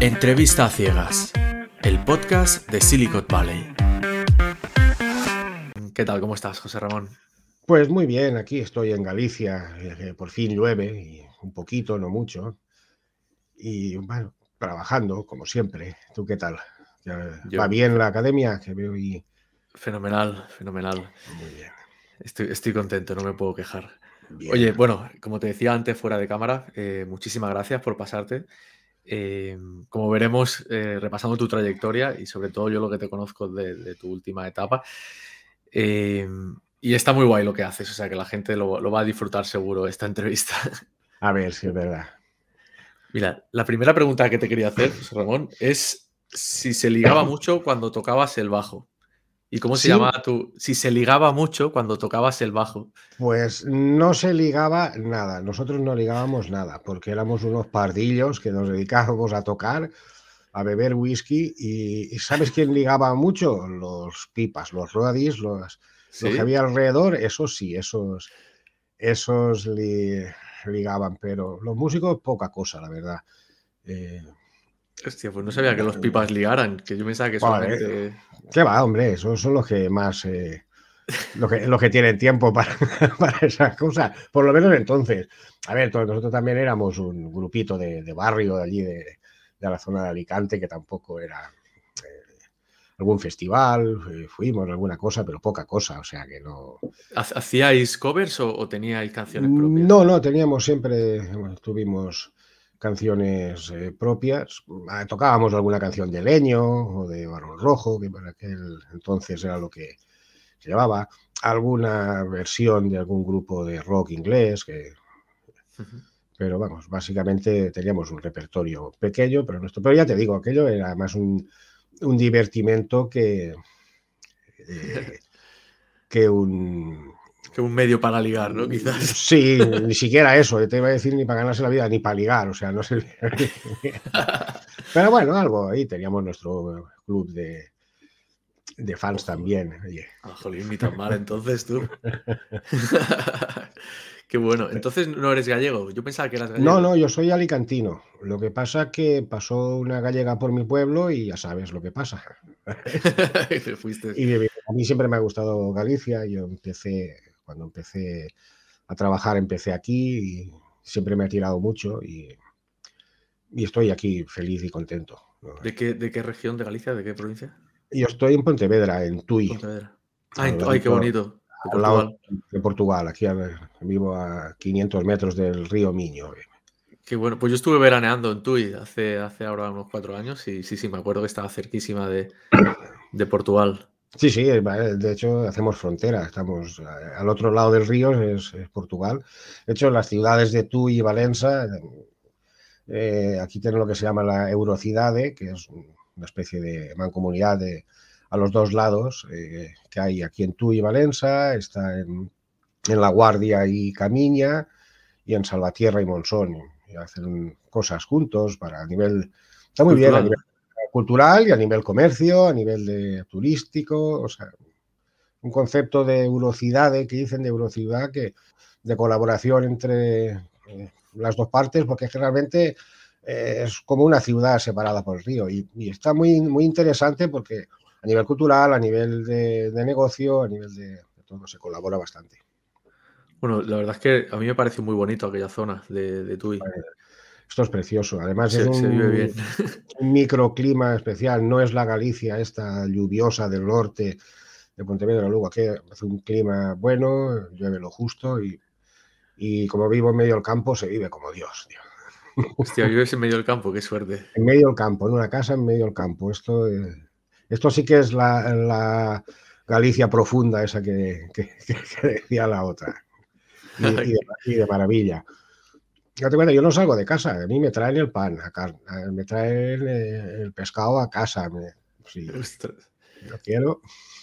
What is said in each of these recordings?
Entrevista a ciegas, el podcast de Silicon Valley. ¿Qué tal? ¿Cómo estás, José Ramón? Pues muy bien, aquí estoy en Galicia, eh, por fin llueve, y un poquito, no mucho. Y bueno, trabajando, como siempre. ¿Tú qué tal? ¿Va bien la academia? Que veo y... Fenomenal, fenomenal. Muy bien. Estoy, contento, no me puedo quejar. Oye, bueno, como te decía antes fuera de cámara, eh, muchísimas gracias por pasarte. Eh, como veremos, eh, repasando tu trayectoria y sobre todo yo lo que te conozco de, tu última etapa. y está muy guay lo que haces, o sea que la gente lo, lo va a disfrutar seguro esta entrevista. A ver si es verdad. Mira, la primera pregunta que te quería hacer, Ramón, es si se ligaba mucho cuando tocabas el bajo. ¿Y cómo se llamaba tú? Si se ligaba mucho cuando tocabas el bajo. Pues no se ligaba nada, nosotros no ligábamos nada, porque éramos unos pardillos que nos dedicábamos a tocar, a beber whisky, y, ¿sabes quién ligaba mucho? Los pipas, los roadies, los, que había alrededor, esos sí, esos, esos ligaban, pero los músicos poca cosa, la verdad. Eh, Hostia, pues no sabía que los pipas ligaran, que yo pensaba que solamente... ¿Qué va, hombre? Esos son los que más... Eh, los, que, que tienen tiempo para, para, esas cosas. Por lo menos entonces. A ver, nosotros también éramos un grupito de, barrio de allí, de, la zona de Alicante, que tampoco era eh, algún festival, eh, fuimos, alguna cosa, pero poca cosa, o sea que no... ¿Hacíais covers o, o teníais canciones propias? No, no, teníamos siempre, tuvimos canciones eh, propias. Ah, tocábamos alguna canción de Leño o de Barón Rojo, que para aquel entonces era lo que se llevaba. Alguna versión de algún grupo de rock inglés, que... Pero vamos, básicamente teníamos un repertorio pequeño, pero nuestro. Pero ya te digo, aquello era más un, un divertimento que, eh, que un que un medio para ligar, ¿no? Quizás. Sí, ni siquiera eso, te iba a decir ni para ganarse la vida, ni para ligar, o sea, no sé. Pero bueno, algo, ahí teníamos nuestro club de, de fans también. Oye. Ah, ni tan mal entonces tú. Qué bueno. Entonces no eres gallego. Yo pensaba que eras gallego. No, no, yo soy alicantino. Lo que pasa es que pasó una gallega por mi pueblo y ya sabes lo que pasa. y a mí siempre me ha gustado Galicia. Yo empecé cuando empecé a trabajar, empecé aquí y siempre me ha tirado mucho y, estoy aquí feliz y contento. ¿De qué, ¿De qué región de Galicia? ¿De qué provincia? Yo estoy en Pontevedra, en Tui. Ay, qué bonito. De Portugal. de Portugal, aquí vivo a 500 metros del río Miño. Qué bueno, pues yo estuve veraneando en Tui hace, hace ahora unos cuatro años y sí, sí, me acuerdo que estaba cerquísima de, de Portugal. Sí, sí, de hecho hacemos frontera, estamos eh, al otro lado del río, es, Portugal. De hecho, las ciudades de Tui y Valencia, eh, aquí tienen lo que se llama la Eurocidade, que es una especie de mancomunidad de, a los dos lados eh, que hay aquí en Tui y Valencia, está en, La Guardia y Camiña, y en Salvatierra y Monzón, y hacen cosas juntos para a nivel... Está muy bien a nivel cultural y a nivel comercio, a nivel de turístico, o sea, un concepto de eurocidad, que dicen de eurociudad, que de colaboración entre eh, las dos partes, porque generalmente eh, es como una ciudad separada por el río y, está muy, muy interesante porque a nivel cultural, a nivel de, negocio, a nivel de, todo, se colabora bastante. Bueno, la verdad es que a mí me parece muy bonito aquella zona de, de Tui. Esto es precioso. Además es un, microclima especial. No es la Galicia esta lluviosa del norte de Pontevedra. Luego aquí hace un clima bueno, llueve lo justo y, como vivo en medio del campo se vive como Dios. Hostia, vives en medio del campo, qué suerte. En medio del campo, en una casa en medio del campo. Esto, eh, esto sí que es la, Galicia profunda, esa que, decía la otra. y de maravilla yo no salgo de casa, a mí me traen el pan, me traen eh, el pescado a casa. Me, lo quiero.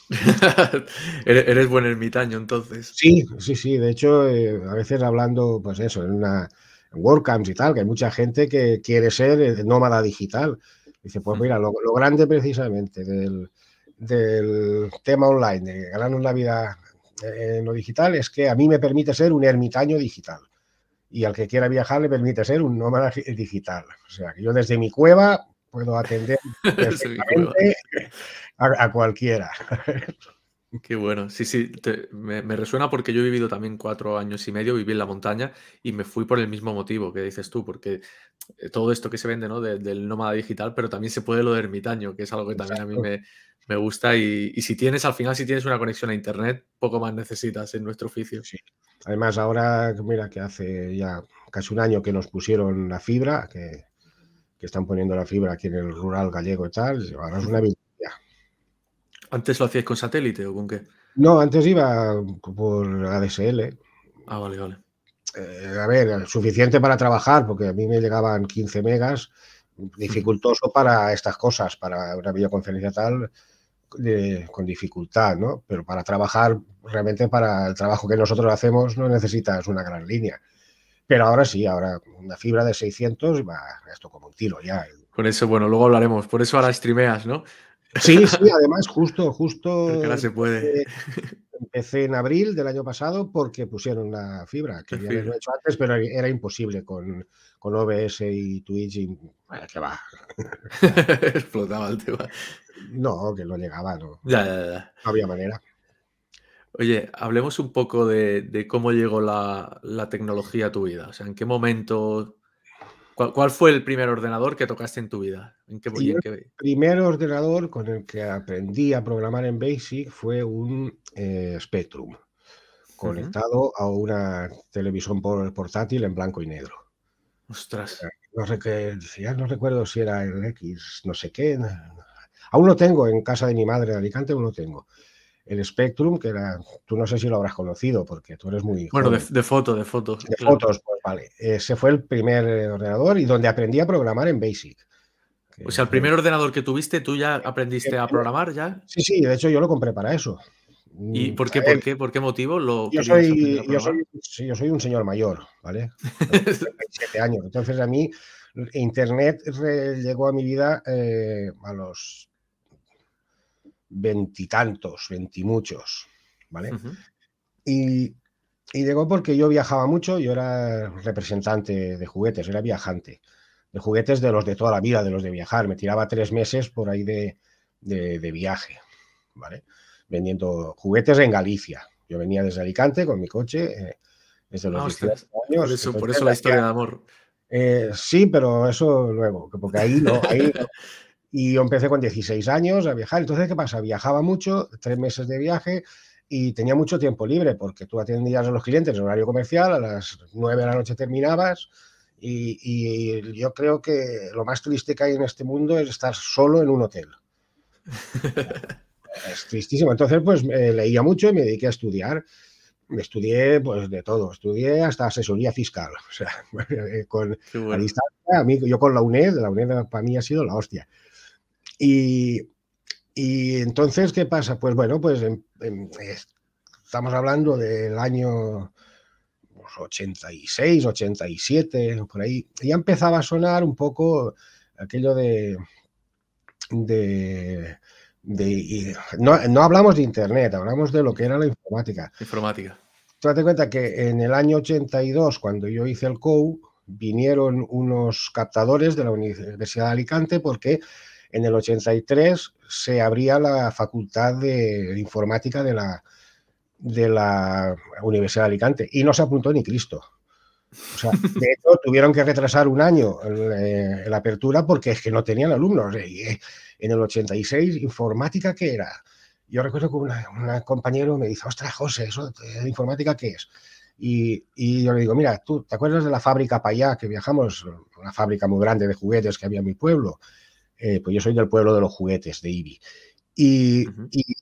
eres buen ermitaño entonces. Sí, sí, sí. De hecho, eh, a veces hablando, pues eso, en una WordCamps y tal, que hay mucha gente que quiere ser eh, nómada digital. Dice, pues mira, lo, grande precisamente del, tema online, de ganar una vida en lo digital, es que a mí me permite ser un ermitaño digital y al que quiera viajar le permite ser un nómada digital. O sea, que yo desde mi cueva puedo atender a, cualquiera. Qué bueno, sí, sí, me, resuena porque yo he vivido también cuatro años y medio, viví en la montaña y me fui por el mismo motivo que dices tú, porque eh, todo esto que se vende, ¿no? del nómada digital, pero también se puede lo de ermitaño, que es algo que también a mí me, me gusta y, si tienes, al final, si tienes una conexión a Internet, poco más necesitas en nuestro oficio. Sí. Además, ahora, mira, que hace ya casi un año que nos pusieron la fibra, que, están poniendo la fibra aquí en el rural gallego y tal, ahora es una. ¿Antes lo hacíais con satélite o con qué? No, antes iba por ADSL. Ah, vale, vale. Eh, a ver, suficiente para trabajar, porque a mí me llegaban 15 megas, dificultoso para estas cosas, para una videoconferencia tal, con dificultad, ¿no? Pero para trabajar, realmente para el trabajo que nosotros hacemos no necesitas una gran línea. Pero ahora sí, ahora una fibra de 600 va esto como un tiro ya. Con eso, bueno, luego hablaremos. Por eso ahora streameas, ¿no? Sí, sí, además justo, justo. ahora se puede. Empecé en abril del año pasado porque pusieron la fibra, que ya lo he hecho antes, pero era imposible con, con OBS y Twitch. Y, que va. Explotaba el tema. No, que no llegaba, no. Ya, ya, ya. No había manera. Oye, hablemos un poco de, cómo llegó la, tecnología a tu vida. O sea, ¿en qué momento? ¿Cuál, fue el primer ordenador que tocaste en tu vida? ¿En qué, primer ordenador con el que aprendí a programar en BASIC fue un eh, Spectrum, conectado a una televisión portátil en blanco y negro. Ostras. No sé qué, ya no recuerdo si era el X, no sé qué. Aún lo tengo en casa de mi madre de Alicante, aún lo tengo el Spectrum, que era, tú no sé si lo habrás conocido, porque tú eres muy... Bueno, de, foto, de fotos. De fotos, pues vale. Ese fue el primer ordenador y donde aprendí a programar en BASIC. O sea, el primer ordenador que tuviste, ¿tú ya aprendiste a programar ya? Sí, sí, de hecho yo lo compré para eso. ¿Y mm, por qué, por qué, por qué motivo lo yo soy, yo soy, yo soy un señor mayor, ¿vale? siete años. Entonces a mí Internet llegó a mi vida eh, a los veintitantos, veintimuchos, ¿vale? y, llegó porque yo viajaba mucho, yo era representante de juguetes, era viajante, de juguetes de los de toda la vida, de los de viajar, me tiraba tres meses por ahí de, viaje, ¿vale? Vendiendo juguetes en Galicia. Yo venía desde Alicante con mi coche, eh, desde los ah, años. Por eso, por eso la historia de amor. Eh, sí, pero eso luego, porque ahí no, ahí no. Y yo empecé con 16 años a viajar. Entonces, ¿qué pasa? Viajaba mucho, tres meses de viaje y tenía mucho tiempo libre porque tú atendías a los clientes en horario comercial, a las 9 de la noche terminabas. Y, yo creo que lo más triste que hay en este mundo es estar solo en un hotel. es tristísimo. Entonces, pues leía mucho y me dediqué a estudiar. Estudié pues de todo, estudié hasta asesoría fiscal, o sea, con a distancia, a mí, yo con la UNED, la UNED para mí ha sido la hostia. Y, entonces, ¿qué pasa? Pues bueno, pues estamos hablando del año 86, 87, por ahí. Ya empezaba a sonar un poco aquello de... de, no, hablamos de Internet, hablamos de lo que era la informática. Informática. Tú date cuenta que en el año 82, cuando yo hice el COU, vinieron unos captadores de la Universidad de Alicante porque en el 83 se abría la facultad de informática de la, de la Universidad de Alicante y no se apuntó ni Cristo. O sea, de hecho, tuvieron que retrasar un año la apertura porque es que no tenían alumnos. Eh, en el 86, informática, ¿qué era? Yo recuerdo que un compañero me dice, ostras, José, ¿eso de informática qué es? Y, y, yo le digo, mira, tú, ¿te acuerdas de la fábrica para allá que viajamos? Una fábrica muy grande de juguetes que había en mi pueblo. Eh, pues yo soy del pueblo de los juguetes, de Ibi. Y,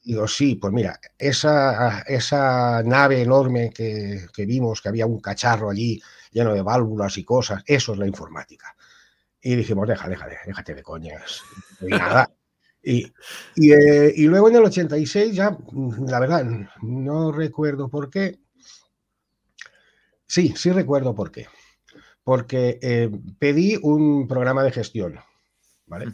digo, sí, pues mira, esa, esa nave enorme que, vimos, que había un cacharro allí lleno de válvulas y cosas, eso es la informática. Y dijimos, déjate, déjate, déjate de coñas. Y nada. Y, eh, y, luego en el 86 ya, la verdad, no recuerdo por qué. Sí, sí recuerdo por qué. Porque eh, pedí un programa de gestión ¿vale?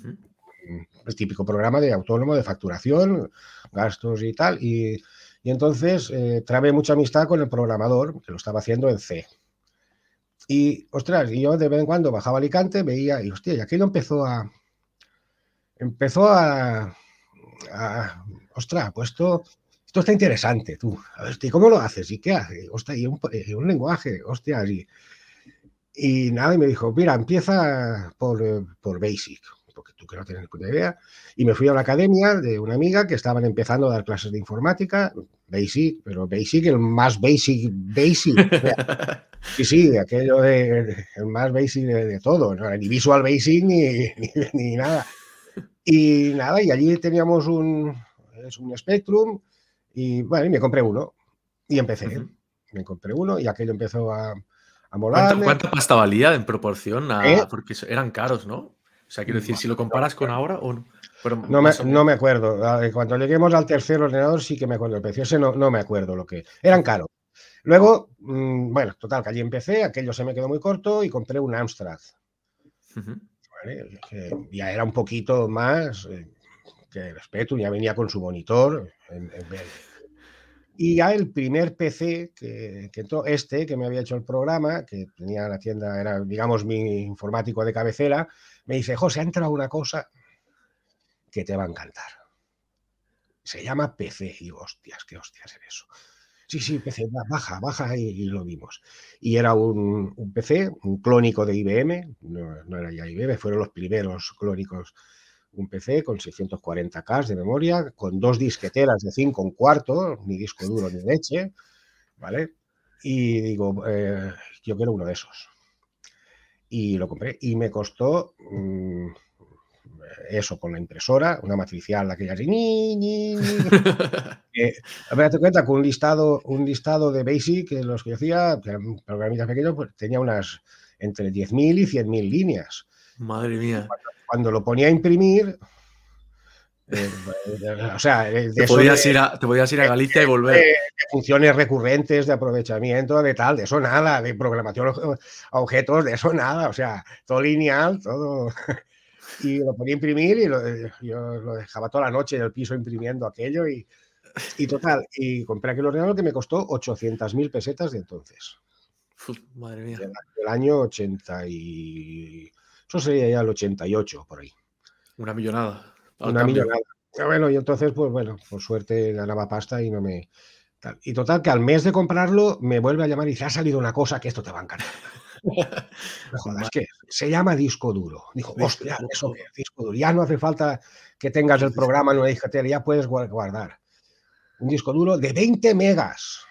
El típico programa de autónomo de facturación, gastos y tal. Y, entonces eh, trabé mucha amistad con el programador, que lo estaba haciendo en C. Y, ostras, y yo de vez en cuando bajaba a Alicante, veía, y hostia, y aquello empezó a, empezó a, ostras, pues esto, está interesante, tú. A ver, ¿cómo lo haces? ¿Y qué haces? Y un, un lenguaje, hostia, y, y nada, y me dijo, mira, empieza por, por Basic porque tú que no tienes ni idea, y me fui a la academia de una amiga que estaban empezando a dar clases de informática, Basic, pero Basic, el más Basic, Basic. sí, sí, aquello de, el más Basic de, todo, no ni Visual Basic ni, ni, nada. Y nada, y allí teníamos un, es un Spectrum, y bueno, y me compré uno, y empecé. Me compré uno y aquello empezó a, a molar. ¿Cuánto, pasta valía en proporción? A, ¿Eh? Porque eran caros, ¿no? O sea, quiero decir, si lo comparas con ahora o no. no, me, no me, acuerdo. Cuando lleguemos al tercer ordenador sí que me acuerdo el precio. Ese no, no me acuerdo lo que. Eran caros. Luego, mm, bueno, total, que allí empecé, aquello se me quedó muy corto y compré un Amstrad. ya era un poquito más eh, que el Spectrum, ya venía con su monitor en, Y ya el primer PC que, que entró, este, que me había hecho el programa, que tenía la tienda, era, digamos, mi informático de cabecera, me dice, José, ha entrado una cosa que te va a encantar. Se llama PC. Y digo, hostias, qué hostias es eso. Sí, sí, PC, baja, baja y, lo vimos. Y era un, PC, un clónico de IBM, no, era ya IBM, fueron los primeros clónicos, un PC con 640K de memoria, con dos disqueteras de 5 un cuarto, ni disco duro ni leche, ¿vale? Y digo, eh, yo quiero uno de esos y lo compré. Y me costó mm, eso con la impresora, una matricial, aquella así, ni, ni, ni. eh, cuenta con un listado, un listado de Basic, que los que yo hacía, que eran programitas pequeños, pues tenía unas entre 10.000 y 100.000 líneas. Madre mía. Cuando, lo ponía a imprimir, o sea, te, podías ir a, te, podías ir a, Galicia y volver funciones recurrentes de aprovechamiento, de tal, de eso nada, de programación a objetos, de eso nada, o sea, todo lineal, todo. Y lo ponía a imprimir y lo, yo lo dejaba toda la noche en el piso imprimiendo aquello y, y total, y compré aquel ordenador que me costó 800.000 pesetas de entonces. madre mía. El, año 80 y... Eso sería ya el 88, por ahí. Una millonada. Una millonada. Bueno, y entonces, pues bueno, por suerte ganaba pasta y no me, y total, que al mes de comprarlo me vuelve a llamar y dice, ha salido una cosa que esto te va a encantar. es que se llama disco duro. Dijo, hostia, eso es disco duro. Ya no hace falta que tengas el programa en una disquetera, ya puedes guardar. Un disco duro de 20 megas.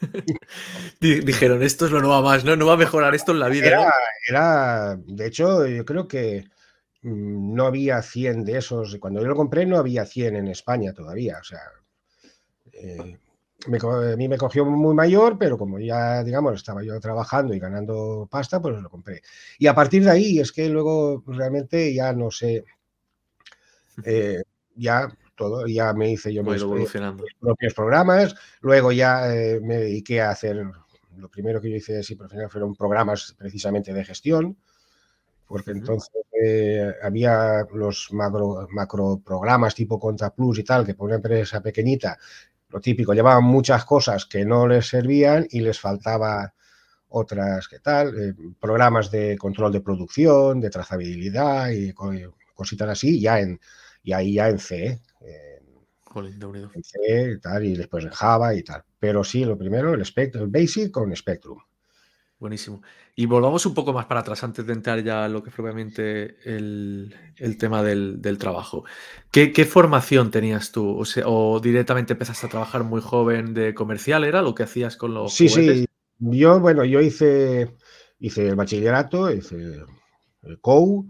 Dijeron, esto es lo nuevo más, ¿no? No va a mejorar esto en la vida. Era, era de hecho, yo creo que no había 100 de esos. Cuando yo lo compré no había 100 en España todavía. O sea, eh, a mí me cogió muy mayor, pero como ya, digamos, estaba yo trabajando y ganando pasta, pues lo compré. Y a partir de ahí es que luego realmente ya no sé, eh, ya todo, ya me hice yo mis, propios programas, luego ya eh, me dediqué a hacer, lo primero que yo hice así profesional fueron programas precisamente de gestión, porque entonces eh, había los macro, macro programas tipo Conta Plus y tal, que por una empresa pequeñita lo típico, llevaban muchas cosas que no les servían y les faltaba otras que tal, eh, programas de control de producción, de trazabilidad y cositas así, ya en, y ahí ya en C. en C y tal, y después en Java y tal. Pero sí, lo primero, el, Spectrum, el Basic con Spectrum. Buenísimo. Y volvamos un poco más para atrás antes de entrar ya en lo que fue obviamente el, tema del, trabajo. ¿Qué, formación tenías tú? O, directamente empezaste a trabajar muy joven de comercial? ¿Era lo que hacías con los Sí, sí. Yo, bueno, yo hice, hice el bachillerato, hice el COU,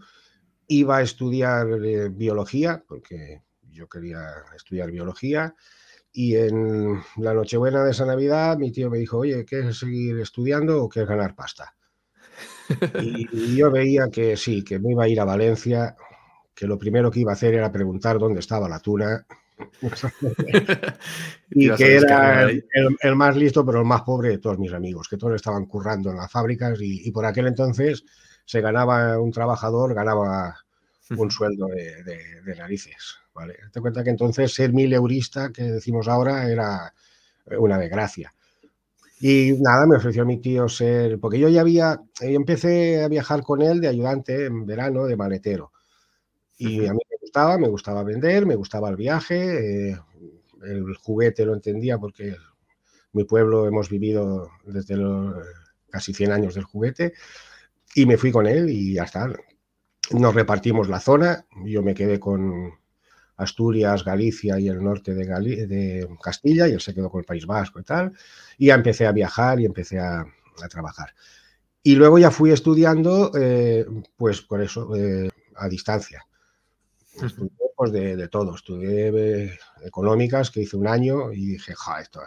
iba a estudiar eh, biología, porque yo quería estudiar biología, y en la Nochebuena de esa Navidad mi tío me dijo, oye, ¿quieres seguir estudiando o quieres ganar pasta? Y, yo veía que sí, que me iba a ir a Valencia, que lo primero que iba a hacer era preguntar dónde estaba la tuna. y que era el, más listo, pero el más pobre de todos mis amigos, que todos estaban currando en las fábricas y, por aquel entonces se ganaba un trabajador, ganaba un sueldo de narices. ¿vale? Te cuenta que entonces ser mil eurista, que decimos ahora, era una desgracia. Y nada, me ofreció mi tío ser, porque yo ya había, yo empecé a viajar con él de ayudante en verano, de maletero. Y a mí me gustaba, me gustaba vender, me gustaba el viaje, eh, el juguete lo entendía porque mi pueblo hemos vivido desde los casi 100 años del juguete y me fui con él y ya está. Nos repartimos la zona, yo me quedé con Asturias, Galicia y el norte de, de Castilla y él se quedó con el País Vasco y tal. Y ya empecé a viajar y empecé a, trabajar. Y luego ya fui estudiando, eh, pues por eso, eh, a distancia. Estudié pues, de, todo. Estudié eh, económicas, que hice un año y dije, ja, esto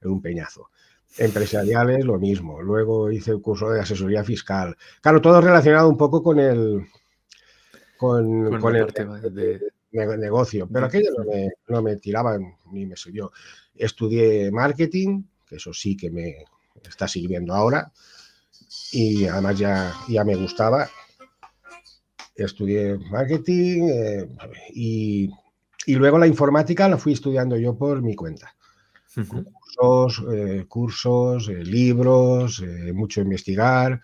es un peñazo. Empresariales, lo mismo. Luego hice el curso de asesoría fiscal. Claro, todo relacionado un poco con el, con, el de, negocio. Pero aquello no me, no me tiraba ni me subió. Estudié marketing, que eso sí que me está sirviendo ahora. Y además ya, ya me gustaba estudié marketing eh, y, luego la informática la fui estudiando yo por mi cuenta. Cursos, eh, cursos eh, libros, mucho investigar,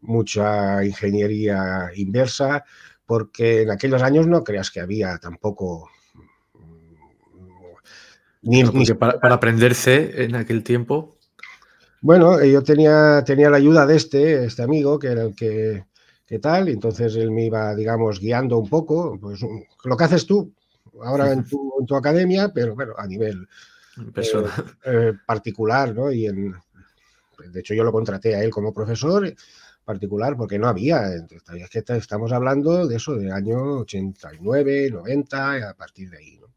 mucha ingeniería inversa, porque en aquellos años no creas que había tampoco... Ni, para, para aprenderse en aquel tiempo. Bueno, yo tenía, tenía la ayuda de este, este amigo, que era el que qué tal, y entonces él me iba, digamos, guiando un poco, pues lo que haces tú ahora en tu, academia, pero bueno, a nivel eh, eh, particular, ¿no? Y en, de hecho yo lo contraté a él como profesor particular porque no había, es que estamos hablando de eso, del año 89, 90, y a partir de ahí, ¿no?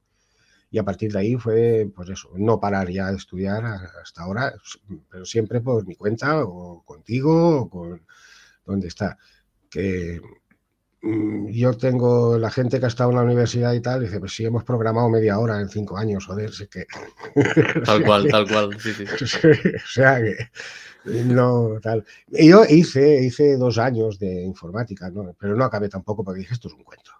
Y a partir de ahí fue, pues eso, no parar ya de estudiar hasta ahora, pero siempre por mi cuenta o contigo o con donde está que yo tengo la gente que ha estado en la universidad y tal, dice, pues sí, hemos programado media hora en cinco años, joder, sé que... Tal cual, tal cual, sí, sí. o sea que... No, tal. yo hice, hice dos años de informática, ¿no? pero no acabé tampoco porque dije, esto es un cuento.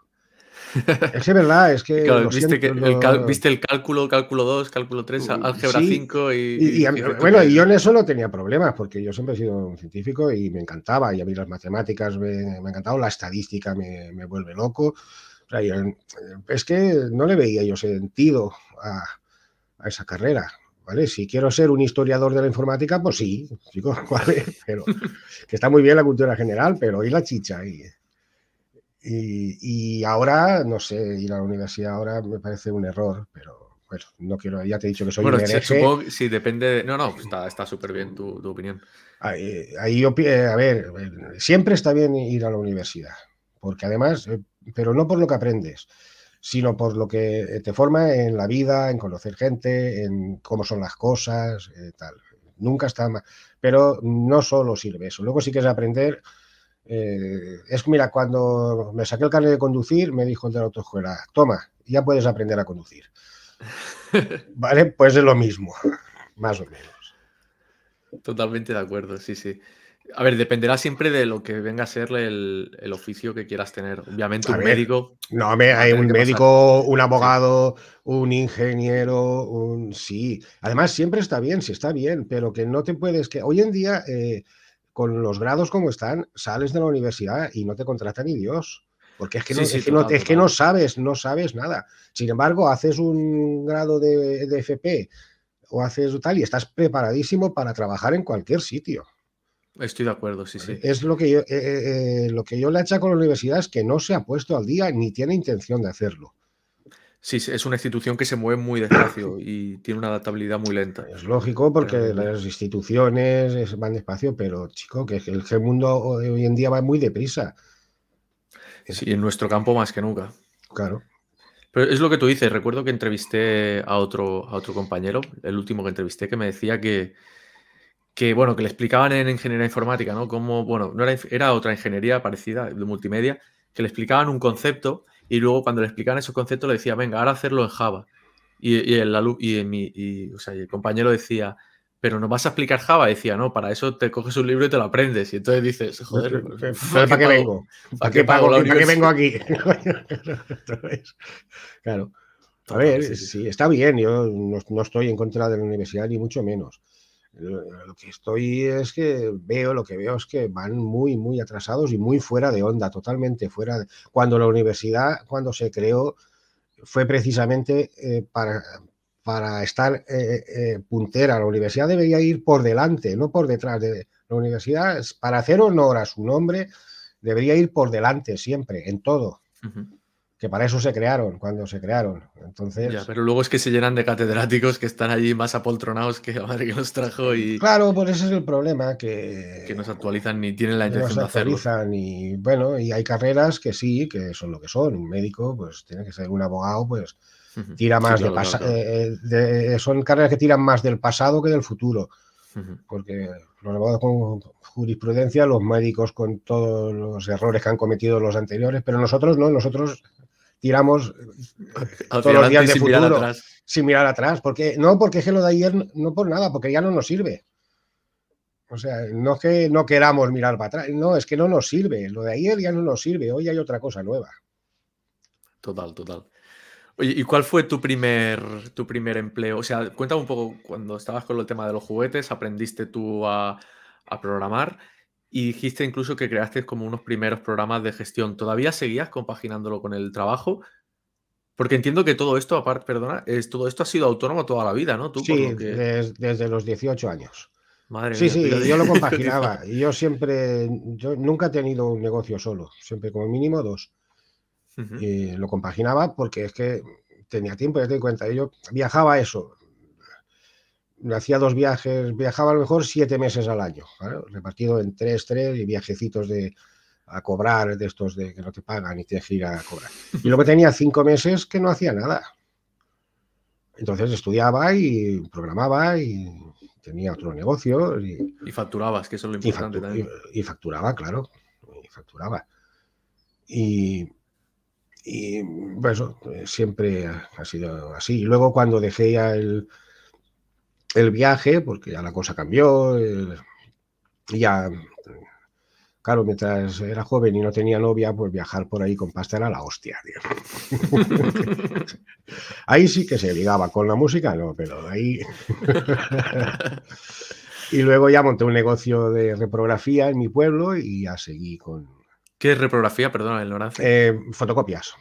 Es que verdad, es que. viste, el cálculo, cálculo 2, cálculo 3, mm, álgebra 5 y. bueno, y yo en eso no tenía problemas, porque yo siempre he sido un científico y me encantaba, y a mí las matemáticas me, me ha encantado, la estadística me, me vuelve loco. es que no le veía yo sentido a, a esa carrera. ¿Vale? Si quiero ser un historiador de la informática, pues sí, chicos, ¿vale? Pero que está muy bien la cultura general, pero ¿y la chicha? Y, y, ahora, no sé, ir a la universidad ahora me parece un error, pero bueno, no quiero, ya te he dicho que soy bueno, un supongo sí, depende de... No, no, está súper bien tu, opinión. Ahí, ahí, eh, a ver, siempre está bien ir a la universidad, porque además, eh, pero no por lo que aprendes, sino por lo que te forma en la vida, en conocer gente, en cómo son las cosas, eh, tal. Nunca está mal. Pero no solo sirve eso. Luego sí que es aprender eh, es mira, cuando me saqué el carnet de conducir, me dijo el de la autoescuela, toma, ya puedes aprender a conducir. vale, pues es lo mismo, más o menos. Totalmente de acuerdo, sí, sí. A ver, dependerá siempre de lo que venga a ser el, oficio que quieras tener. Obviamente, un médico. No, hay un médico, un abogado, un ingeniero, un. Sí. Además, siempre está bien, sí está bien, pero que no te puedes. que Hoy en día. Eh, con los grados como están, sales de la universidad y no te contrata ni Dios. Porque es que, no, es, que no, sabes, no sabes nada. Sin embargo, haces un grado de, FP o haces tal y estás preparadísimo para trabajar en cualquier sitio. Estoy de acuerdo, sí, sí. Es lo que yo, eh, eh, eh, lo que yo le achaco a la universidad es que no se ha puesto al día ni tiene intención de hacerlo. Sí, es una institución que se mueve muy despacio y tiene una adaptabilidad muy lenta. Es lógico porque las instituciones van despacio, pero chico, que el mundo hoy en día va muy deprisa. Sí, en nuestro campo más que nunca. Claro. Pero es lo que tú dices. Recuerdo que entrevisté a otro, a otro compañero, el último que entrevisté, que me decía que, que bueno, que le explicaban en ingeniería informática, ¿no? Como, bueno, no era, era otra ingeniería parecida, de multimedia, que le explicaban un concepto y luego cuando le explicaban esos conceptos le decía, venga, ahora hacerlo en Java. Y, el, y, mi, y, el compañero decía, pero ¿no vas a explicar Java? decía, no, para eso te coges un libro y te lo aprendes. Y entonces dices, joder, ¿para, qué, vengo? ¿Para qué, pago, ¿Para qué vengo aquí? claro. A ver, sí, está bien, yo no, estoy en contra de la universidad ni mucho menos. Lo que estoy es que veo, lo que veo es que van muy, muy atrasados y muy fuera de onda, totalmente fuera de... Cuando la universidad, cuando se creó, fue precisamente eh, para, para estar eh, eh, puntera. La universidad debería ir por delante, no por detrás. De, la universidad, para hacer honor a su nombre, debería ir por delante siempre, en todo que para eso se crearon, cuando se crearon. Entonces... pero luego es que se llenan de catedráticos que están allí más apoltronados que la madre que los trajo y... Claro, pues ese es el problema, que... Que no se actualizan ni tienen la intención de hacerlo. Y bueno, y hay carreras que sí, que son lo que son. Un médico, pues tiene que ser un abogado, pues tira más de pasado. Eh, eh, son carreras que tiran más del pasado que del futuro. Porque los abogados con jurisprudencia, los médicos con todos los errores que han cometido los anteriores, pero nosotros no, nosotros tiramos todos los días de sin futuro mirar atrás. sin mirar atrás. Porque, no, porque es que lo de ayer no por nada, porque ya no nos sirve. O sea, no es que no queramos mirar para atrás, no, es que no nos sirve. Lo de ayer ya no nos sirve, hoy hay otra cosa nueva. Total, total. Oye, ¿y cuál fue tu primer, tu primer empleo? O sea, cuéntame un poco, cuando estabas con el tema de los juguetes, aprendiste tú a, a programar y dijiste incluso que creaste como unos primeros programas de gestión. ¿Todavía seguías compaginándolo con el trabajo? Porque entiendo que todo esto, aparte, perdona, es, todo esto ha sido autónomo toda la vida, ¿no? sí, desde, los 18 años. Madre sí, sí, yo lo compaginaba. yo siempre, yo nunca he tenido un negocio solo, siempre como mínimo dos. Y lo compaginaba porque es que tenía tiempo, ya te doy cuenta. Yo viajaba eso, hacía dos viajes, viajaba a lo mejor siete meses al año, repartido en tres, tres y viajecitos de a cobrar de estos de que no te pagan y tienes que ir a cobrar. Y luego tenía cinco meses que no hacía nada. Entonces estudiaba y programaba y tenía otro negocio. Y, y facturabas, que eso es lo importante y también. Y, facturaba, claro. Y facturaba. Y, y pues siempre ha sido así. Y luego cuando dejé ya el, el viaje, porque ya la cosa cambió, ya, claro, mientras era joven y no tenía novia, pues viajar por ahí con pasta era la hostia, ahí sí que se ligaba, con la música no, pero ahí... y luego ya monté un negocio de reprografía en mi pueblo y ya seguí con... ¿Qué es reprografía? Perdona, el Eh, fotocopias.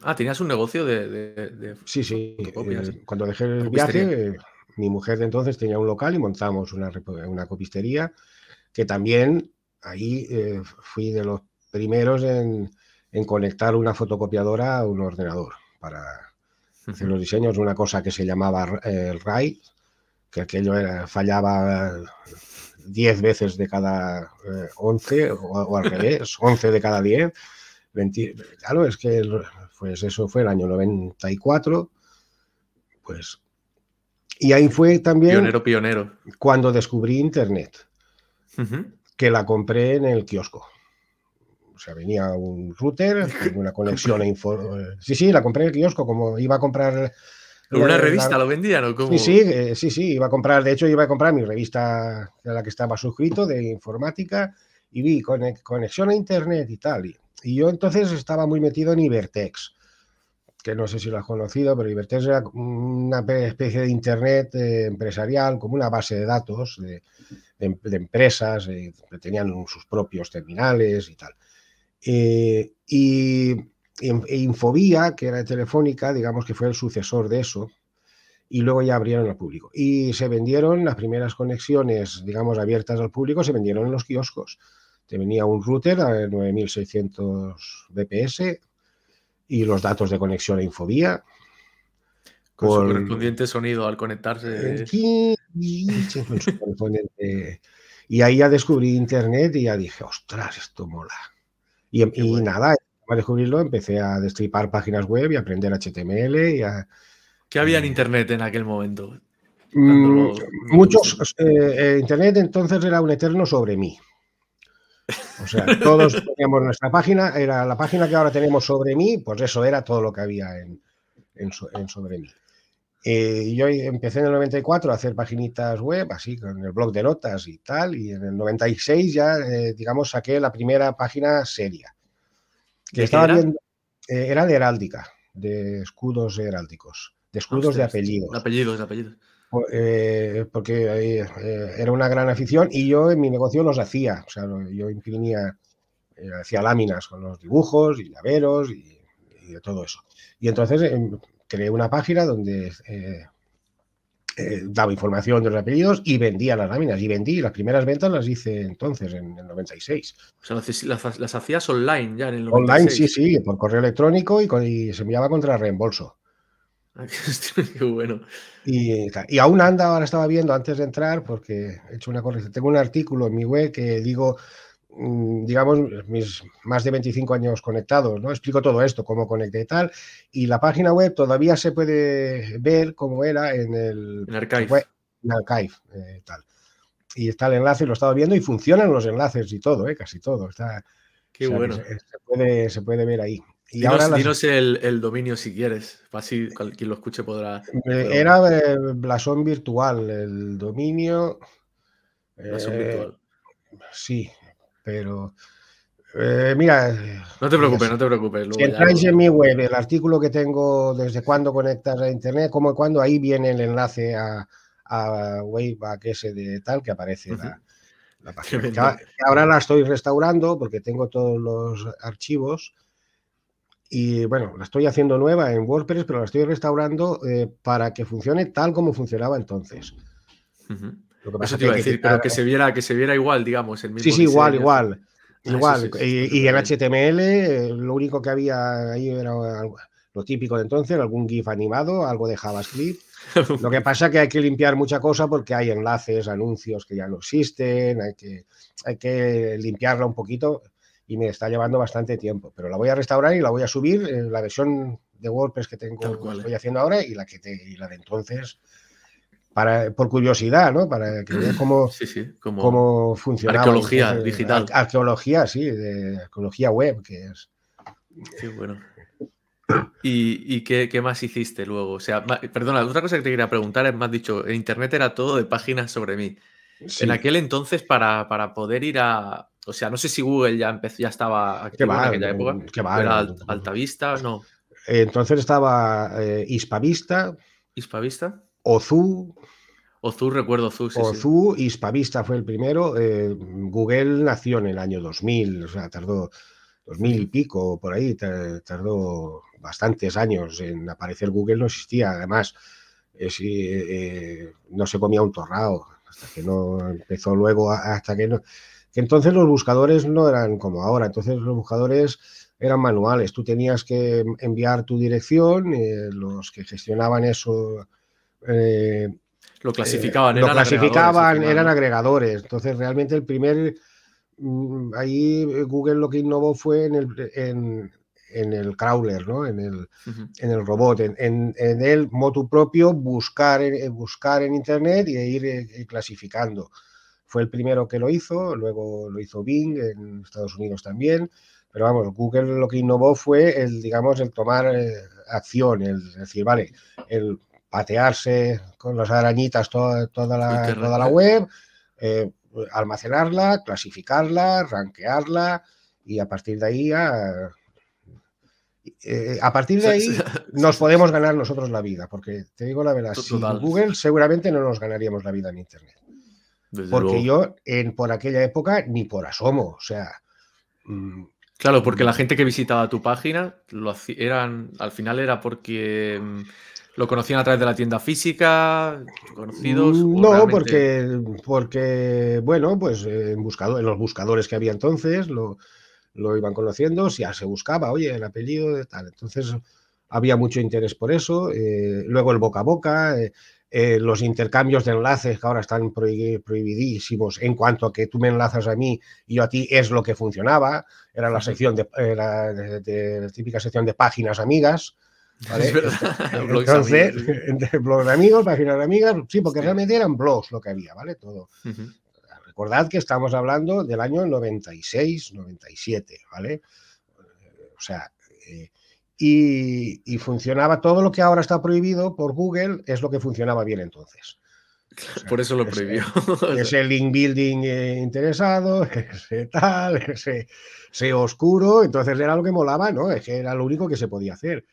Ah, tenías un negocio de... sí, sí. Eh, cuando dejé el viaje mi mujer de entonces tenía un local y montamos una, una copistería que también ahí eh, fui de los primeros en, conectar una fotocopiadora a un ordenador para hacer los diseños, una cosa que se llamaba eh, el RAID, que aquello fallaba 10 veces de cada 11 eh, o, al revés, 11 de cada 10. claro, es que pues eso fue el año 94, pues y ahí fue también. Pionero, pionero. Cuando descubrí Internet, que la compré en el kiosco. O sea, venía un router, una conexión a info. Sí, sí, la compré en el kiosco, como iba a comprar. ¿Una revista lo vendían o cómo? Sí, sí, eh, sí, sí, iba a comprar, de hecho iba a comprar mi revista a la que estaba suscrito de informática y vi conexión a internet y tal. y yo entonces estaba muy metido en Ibertex que no sé si lo has conocido, pero Ibertex era una especie de Internet eh, empresarial, como una base de datos de, empresas eh, tenían sus propios terminales y tal. Eh, y, Infobía, que era de Telefónica, digamos que fue el sucesor de eso, y luego ya abrieron al público. Y se vendieron las primeras conexiones, digamos, abiertas al público, se vendieron en los kioscos. Te venía un router a 9600 BPS, y los datos de conexión a Infobía. Con, su correspondiente sonido al conectarse. Y ahí ya descubrí Internet y ya dije, ostras, esto mola. Y, nada, para descubrirlo empecé a destripar páginas web y aprender HTML. Y ¿Qué había en Internet en aquel momento? Mm, muchos. Eh, eh, Internet entonces era un eterno sobre mí. O sea, todos teníamos nuestra página, era la página que ahora tenemos sobre mí, pues eso era todo lo que había en, sobre mí. Y yo empecé en el 94 a hacer paginitas web, así, con el blog de notas y tal, y en el 96 ya, eh, digamos, saqué la primera página seria. Que estaba era? Viendo, eh, era de heráldica, de escudos heráldicos, de escudos de apellidos. De apellidos, de apellidos. Eh, porque era una gran afición y yo en mi negocio los hacía. O sea, yo imprimía, hacía láminas con los dibujos y llaveros y, y de todo eso. Y entonces em, creé una página donde eh, daba información de los apellidos y vendía las láminas. Y vendí, las primeras ventas las hice entonces, en el 96. O sea, las, hacías online ya en el 96. Online, sí, sí, por correo electrónico y, se enviaba contra reembolso. Qué bueno. Y, y, aún anda, ahora estaba viendo antes de entrar, porque he hecho una corrección. Tengo un artículo en mi web que digo Mm, digamos, mis más de 25 años conectados, ¿no? Explico todo esto, cómo conecté y tal, y la página web todavía se puede ver cómo era en el... En Archive. en Archive, eh, tal. Y está el enlace, lo he estado viendo y funcionan los enlaces y todo, ¿eh? casi todo. Está, Qué bueno. Se, puede, ver ahí. Y dinos, ahora dinos el, dominio si quieres, así quien lo escuche podrá. Era Blasón Virtual, el dominio. Blasón eh, Virtual. Sí, pero eh, mira. No te preocupes, no te preocupes. si entráis en mi web, el artículo que tengo desde cuándo conectas a internet, como cuando ahí viene el enlace a, a Wayback ese de tal que aparece la, página. ahora la estoy restaurando porque tengo todos los archivos. Y bueno, la estoy haciendo nueva en WordPress, pero la estoy restaurando eh, para que funcione tal como funcionaba entonces. Lo que pasa decir, pero que se viera, que se viera igual, digamos, el mismo Sí, sí, igual, igual. Ah, igual. y, en HTML eh, lo único que había ahí era lo típico de entonces, algún GIF animado, algo de JavaScript. Lo que pasa es que hay que limpiar mucha cosa porque hay enlaces, anuncios que ya no existen, hay que, hay que limpiarla un poquito y me está llevando bastante tiempo. Pero la voy a restaurar y la voy a subir en la versión de WordPress que tengo, estoy haciendo ahora y la, que y la de entonces por curiosidad, ¿no? Para que vean cómo, cómo funciona. Arqueología digital. Arqueología, sí, de arqueología web, que es. Sí, bueno. ¿Y, qué, más hiciste luego? O sea, perdona, otra cosa que te quería preguntar es, me has dicho, en internet era todo de páginas sobre mí. En aquel entonces, para, para, poder ir a. O sea, no sé si Google ya empezó, ya estaba activo en aquella época. ¿Qué va, ¿Era Altavista? No. Entonces estaba eh, Hispavista. ¿Hispavista? Ozu. Ozu, recuerdo Ozu. Sí, Ozu, Hispavista fue el primero. Eh, Google nació en el año 2000, o sea, tardó 2000 y pico por ahí, tardó bastantes años en aparecer. Google no existía, además, eh, eh, no se comía un torrao, hasta que no empezó luego, hasta que no. Que entonces los buscadores no eran como ahora, entonces los buscadores eran manuales. Tú tenías que enviar tu dirección, los que gestionaban eso eh, lo clasificaban, eran lo clasificaban, agregadores, eran agregadores. Entonces, realmente el primer, mm, ahí Google lo que innovó fue en el, en, el crawler, ¿no? en, el, en el robot, en, en, el motu propio, buscar, buscar en Internet y ir eh, clasificando. Fue el primero que lo hizo, luego lo hizo Bing en Estados Unidos también, pero vamos, Google lo que innovó fue el, digamos, el tomar eh, acción, el decir, vale, el patearse con las arañitas toda, toda, la, toda la web, eh, almacenarla, clasificarla, rankearla y a partir de ahí a, eh, a partir de ahí nos podemos ganar nosotros la vida, porque te digo la verdad, sin Google seguramente no nos ganaríamos la vida en Internet. Porque yo en, por aquella época ni por asomo, o sea... Mm, claro, porque la gente que visitaba tu página lo eran, al final era porque mm, ¿Lo conocían a través de la tienda física? ¿Conocidos? Mm, no, porque, porque, bueno, pues en, buscado, en los buscadores que había entonces lo, iban conociendo, si ya se buscaba, oye, el apellido de tal. Entonces había mucho interés por eso. Eh, luego el boca a boca, eh, eh, los intercambios de enlaces que ahora están prohibidísimos en cuanto a que tú me enlazas a mí y yo a ti es lo que funcionaba. Era la sección de, la típica sección de páginas amigas ¿vale? Entonces, blogs de amigos, páginas de amigas, sí, porque realmente eran blogs lo que había, ¿vale? Todo. Recordad que estamos hablando del año 96, 97, ¿vale? O sea, eh, y, funcionaba todo lo que ahora está prohibido por Google, es lo que funcionaba bien entonces. por eso lo prohibió. Ese, link building eh, interesado, ese tal, ese, ese, oscuro, entonces era lo que molaba, ¿no? Es que era lo único que se podía hacer.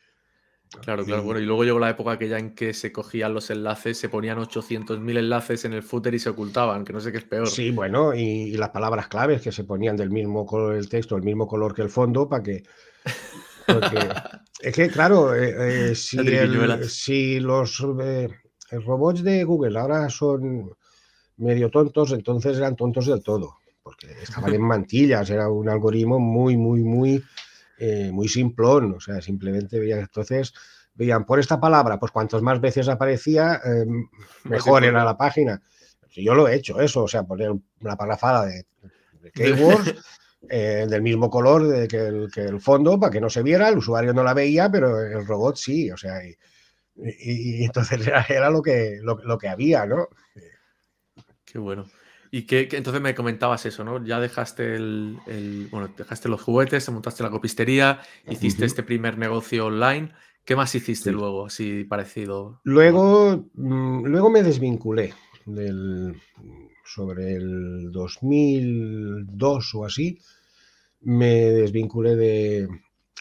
Claro, claro. Bueno, y luego llegó la época aquella en que se cogían los enlaces, se ponían 800.000 enlaces en el footer y se ocultaban, que no sé qué es peor. Sí, bueno, y, las palabras claves que se ponían del mismo color del texto, el mismo color que el fondo, para que. es que, claro, eh, eh, si, los eh, robots de Google ahora son medio tontos, entonces eran tontos del todo, porque estaban en mantillas, era un algoritmo muy, muy, muy muy simplón, o sea, simplemente veían, entonces veían por esta palabra, pues cuantas más veces aparecía, em, mejor era la página. Yo lo he hecho, eso, o sea, poner una parrafada de, keywords eh, del mismo color de, que, el, fondo para que no se viera, el usuario no la veía, pero el robot sí, o sea, y, entonces era, lo, que, lo que había, ¿no? Qué bueno. Y que, entonces me comentabas eso, ¿no? Ya dejaste el, bueno, dejaste los juguetes, montaste la copistería, hiciste este primer negocio online. ¿Qué más hiciste luego, así parecido? Luego, mm, luego me desvinculé del, sobre el 2002 o así. Me desvinculé de,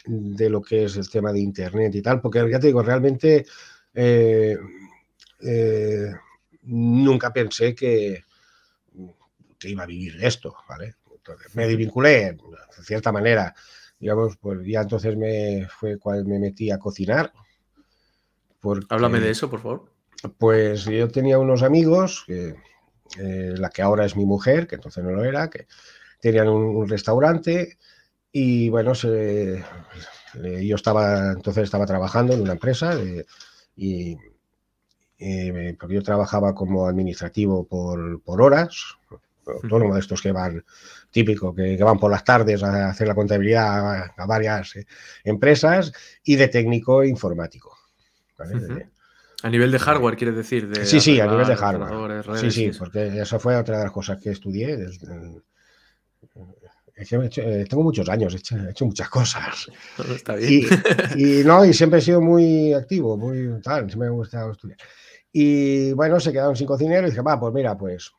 de lo que es el tema de Internet y tal, porque ya te digo, realmente eh, eh, nunca pensé que, que iba a vivir de esto, ¿vale? Entonces me desvinculé, de cierta manera, digamos, pues ya entonces me fue cuando me metí a cocinar. Háblame de eso, por favor. Pues yo tenía unos amigos, que, eh, la que ahora es mi mujer, que entonces no lo era, que tenían un, restaurante y bueno, yo estaba, entonces estaba trabajando en una empresa y, porque yo trabajaba como administrativo por, por horas, autónomo de estos que van, típico, que, van por las tardes a hacer la contabilidad a, varias eh, empresas, y de técnico informático. A nivel de hardware, quieres decir. De sí, sí, a nivel de hardware. sí, sí, porque eso fue otra de las cosas que estudié. Eh, tengo muchos años, he hecho, muchas cosas. Está bien. Y, no, y siempre he sido muy activo, muy tal, siempre me ha gustado estudiar. Y bueno, se quedaron sin cocinero y dije, va, pues mira, pues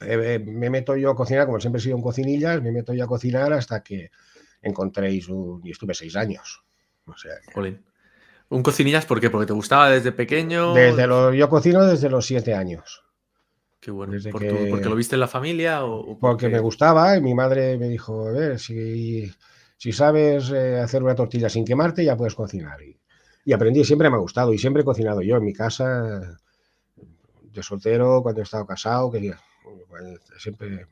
eh, me meto yo a cocinar, como siempre he sido un cocinillas, me meto yo a cocinar hasta que encontréis un... y estuve seis años. O sea, ¿Un cocinillas por qué? ¿Porque te gustaba desde pequeño? Desde lo, yo cocino desde los siete años. Qué bueno. ¿Porque lo viste en la familia? O, porque... me gustaba y mi madre me dijo, a ver, si, si sabes eh, hacer una tortilla sin quemarte, ya puedes cocinar. Y, y aprendí, siempre me ha gustado y siempre he cocinado yo en mi casa, de soltero, cuando he estado casado, que siempre...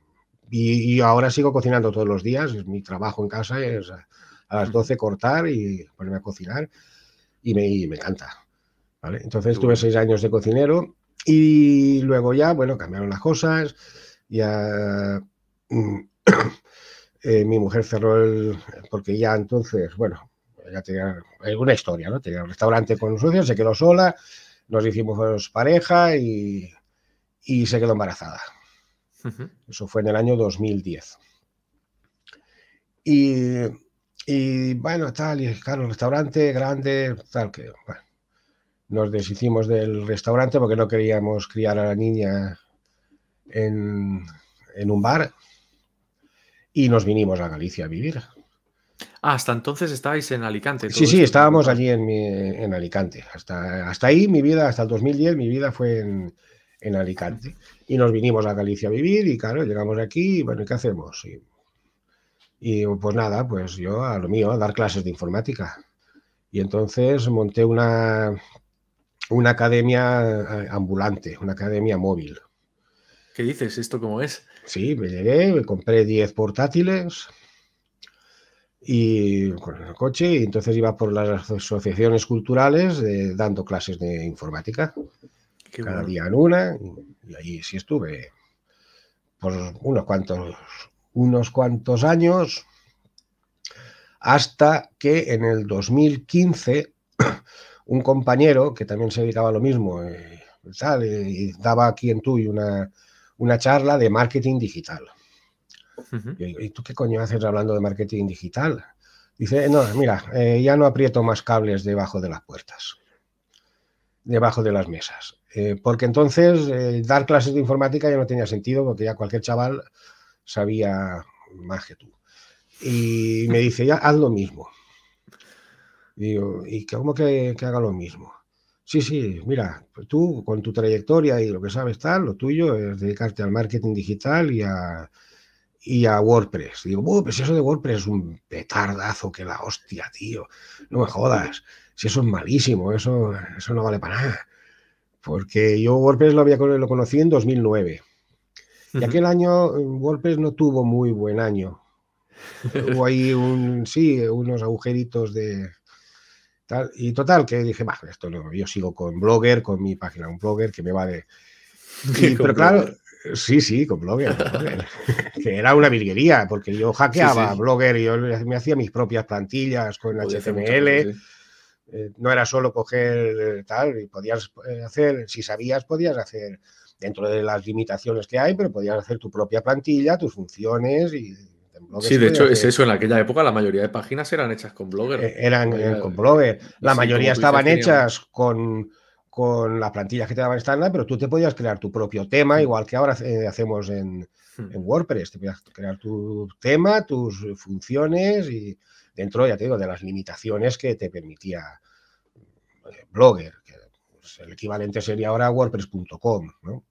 Y, ahora sigo cocinando todos los días, es mi trabajo en casa, es a, las 12 cortar y ponerme a cocinar y me, me encanta. ¿vale? Entonces tuve seis años de cocinero y luego ya, bueno, cambiaron las cosas, ya mm, eh, mi mujer cerró el, porque ya entonces, bueno, ya tenía una historia, ¿no? Tenía un restaurante con nosotros, se quedó sola, nos hicimos pareja y, y se quedó embarazada. Eso fue en el año 2010. Y, bueno, tal, y claro, restaurante grande, tal, que bueno, nos deshicimos del restaurante porque no queríamos criar a la niña en, un bar y nos vinimos a Galicia a vivir. Ah, hasta entonces estabais en Alicante. Sí, sí, estábamos allí en, en Alicante. Hasta, hasta ahí mi vida, hasta el 2010, mi vida fue en, en Alicante. Y nos vinimos a Galicia a vivir y claro, llegamos aquí y bueno, ¿qué hacemos? Y, pues nada, pues yo a lo mío, a dar clases de informática. Y entonces monté una, una academia eh, ambulante, una academia móvil. ¿Qué dices? ¿Esto cómo es? Sí, me llegué, me compré 10 portátiles y con el coche y entonces iba por las asociaciones culturales dando clases de informática cada día en una, y allí sí estuve por unos cuantos, unos cuantos años, hasta que en el 2015 un compañero que también se dedicaba a lo mismo eh, y daba aquí en Tui una, una charla de marketing digital. y, tú qué coño haces hablando de marketing digital? Dice, no, mira, eh, ya no aprieto más cables debajo de las puertas, debajo de las mesas. Eh, porque entonces eh, dar clases de informática ya no tenía sentido porque ya cualquier chaval sabía más que tú. Y me dice, ya haz lo mismo. Digo, y como que, que haga lo mismo. Sí, sí, mira, tú con tu trayectoria y lo que sabes tal, lo tuyo es dedicarte al marketing digital y a, y a WordPress. Digo, pues eso de WordPress es un petardazo que la hostia, tío. No me jodas. Si eso es malísimo, eso, eso no vale para nada. Porque yo WordPress lo, había, lo conocí en 2009. Y aquel año WordPress no tuvo muy buen año. Hubo ahí un, sí, unos agujeritos de, tal. Y total, que dije, bah, esto no, yo sigo con Blogger, con mi página, un Blogger que me va de... pero claro, Sí, sí, con Blogger. que era una virguería, porque yo hackeaba Blogger y yo me hacía mis propias plantillas con HTML. Eh, no era solo coger eh, tal, y podías eh, hacer, si sabías, podías hacer dentro de las limitaciones que hay, pero podías hacer tu propia plantilla, tus funciones y Sí, de hecho es eso, en aquella época la mayoría de páginas eran hechas con Blogger. Eran con Blogger. La mayoría estaban hechas con, con las plantillas que te daban estándar, pero tú te podías crear tu propio tema, mm. igual que ahora eh, hacemos en, hmm. en, WordPress. Te podías crear tu tema, tus funciones y dentro, ya te digo, de las limitaciones que te permitía eh, Blogger, que pues, el equivalente sería ahora WordPress.com, ¿no?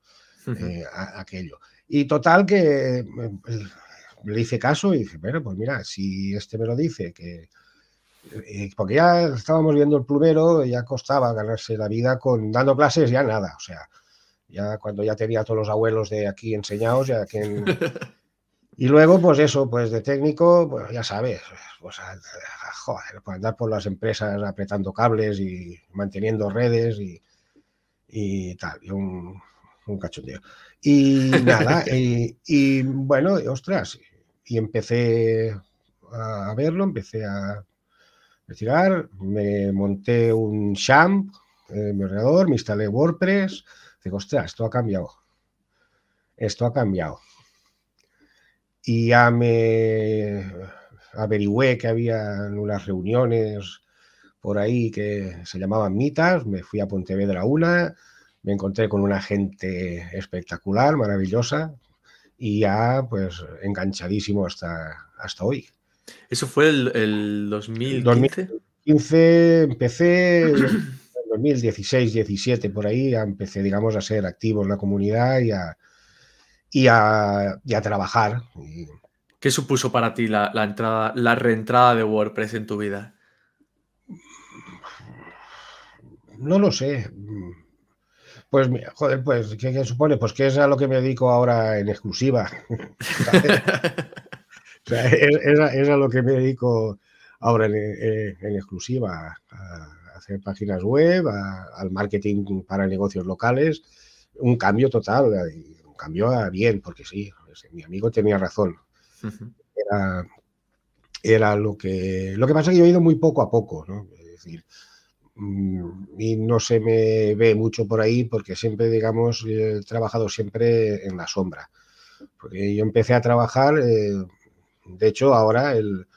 Eh, aquello. Y total que le hice caso y dije, bueno, pues mira, si este me lo dice, que porque ya estábamos viendo el plumero, ya costaba ganarse la vida con dando clases, ya nada, o sea, ya cuando ya tenía todos los abuelos de aquí enseñados, ya que... Y luego, pues eso, pues de técnico, pues ya sabes, pues, joder, pues andar por las empresas apretando cables y manteniendo redes y, y tal, y un, un cachondeo. Y nada, y, y, bueno, ostras, y empecé a verlo, empecé a investigar, me monté un champ en mi ordenador, me instalé WordPress, digo, ostras, esto ha cambiado. Esto ha cambiado. Y ya me averigüé que había unas reuniones por ahí que se llamaban mitas, me fui a Pontevedra una, me encontré con una gente espectacular, maravillosa, y ya pues enganchadísimo hasta, hasta hoy. ¿Eso fue el, el 2015? 2015 empecé, en 2016, 17 por ahí, ya empecé, digamos, a ser activo en la comunidad y a, y a, trabajar. ¿Qué supuso para ti la, entrada, la reentrada de WordPress en tu vida? No lo sé. Pues, joder, pues, ¿qué, supone? Pues que es a lo que me dedico ahora en exclusiva. es, a, lo que me dedico ahora en, eh, exclusiva, a, hacer páginas web, al marketing para negocios locales. Un cambio total, un cambio a bien, porque sí, mi amigo tenía razón. Era, era lo que... Lo que pasa es que yo he ido muy poco a poco, ¿no? Es decir, y no se me ve mucho por ahí porque siempre, digamos, he trabajado siempre en la sombra. Porque yo empecé a trabajar eh, de hecho, ahora el,